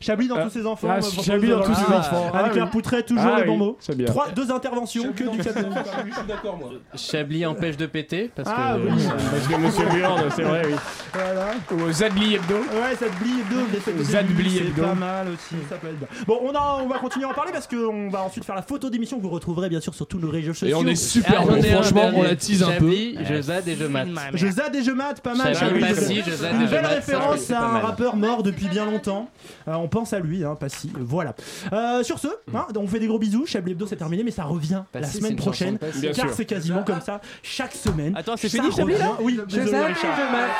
Chablis dans Ah, tous ses enfants. ah, Chablis dans tous ses enfants. Avec la oui. poutrette, toujours les bons mots. Trois, deux interventions que du cadeau. Je suis d'accord, moi. Chablis empêche de péter parce Ah, que. oui. Parce que Monsieur Buand, c'est vrai, oui. Voilà. Ou Zadli Hebdo. Ouais, blie hebdo, Zadbli Hebdo. pas mal aussi, ça peut être bien. Bon, on, a, on va continuer à en parler parce qu'on va ensuite faire la photo d'émission que vous retrouverez bien sûr sur tous nos réseaux sociaux. Et on est super Ah, bon. Franchement, on la tease un peu. Je zade et je mate. Je zade et je mate, pas mal. Une belle référence à un rappeur mort depuis bien longtemps. Euh, on pense à lui, hein, Passy. Voilà. Euh, sur ce, hein, on fait des gros bisous. Chablis Hebdo, c'est terminé, mais ça revient la Passy, c'est semaine prochaine. Bien car sûr. c'est quasiment comme ça chaque semaine. Attends, c'est fini, Chablis, là Oui, Je désolé, et Richard. je mate.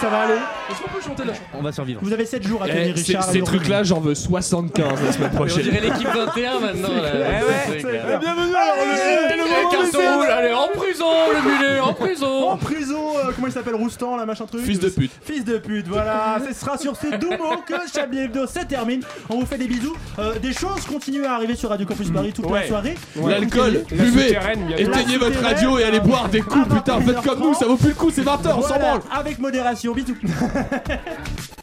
Ça va aller. Est-ce qu'on peut chanter la chanson On va survivre. Vous avez 7 jours à Eh, tenir, ces- Richard. Ces allez, on trucs-là, j'en veux 75 la semaine <laughs> On dirait prochaine. l'équipe 21 maintenant. Là, Eh là. Bienvenue alors allez, en prison, le mulet, en prison. En prison, euh, comment il s'appelle Roustan, là, machin truc Fils de pute. Fils de pute, voilà. Ce sera sur ces doux que Chablis Hebdo se termine. On vous fait des bisous. Euh, des choses continuent à arriver sur Radio Campus Paris toute la Ouais. soirée. L'alcool, La buvez, souterraine, éteignez La votre radio et allez boire des coups, à putain, faites comme nous, ça vaut plus le coup, c'est 20h, on s'en Voilà, branle. avec modération. Bisous. <laughs>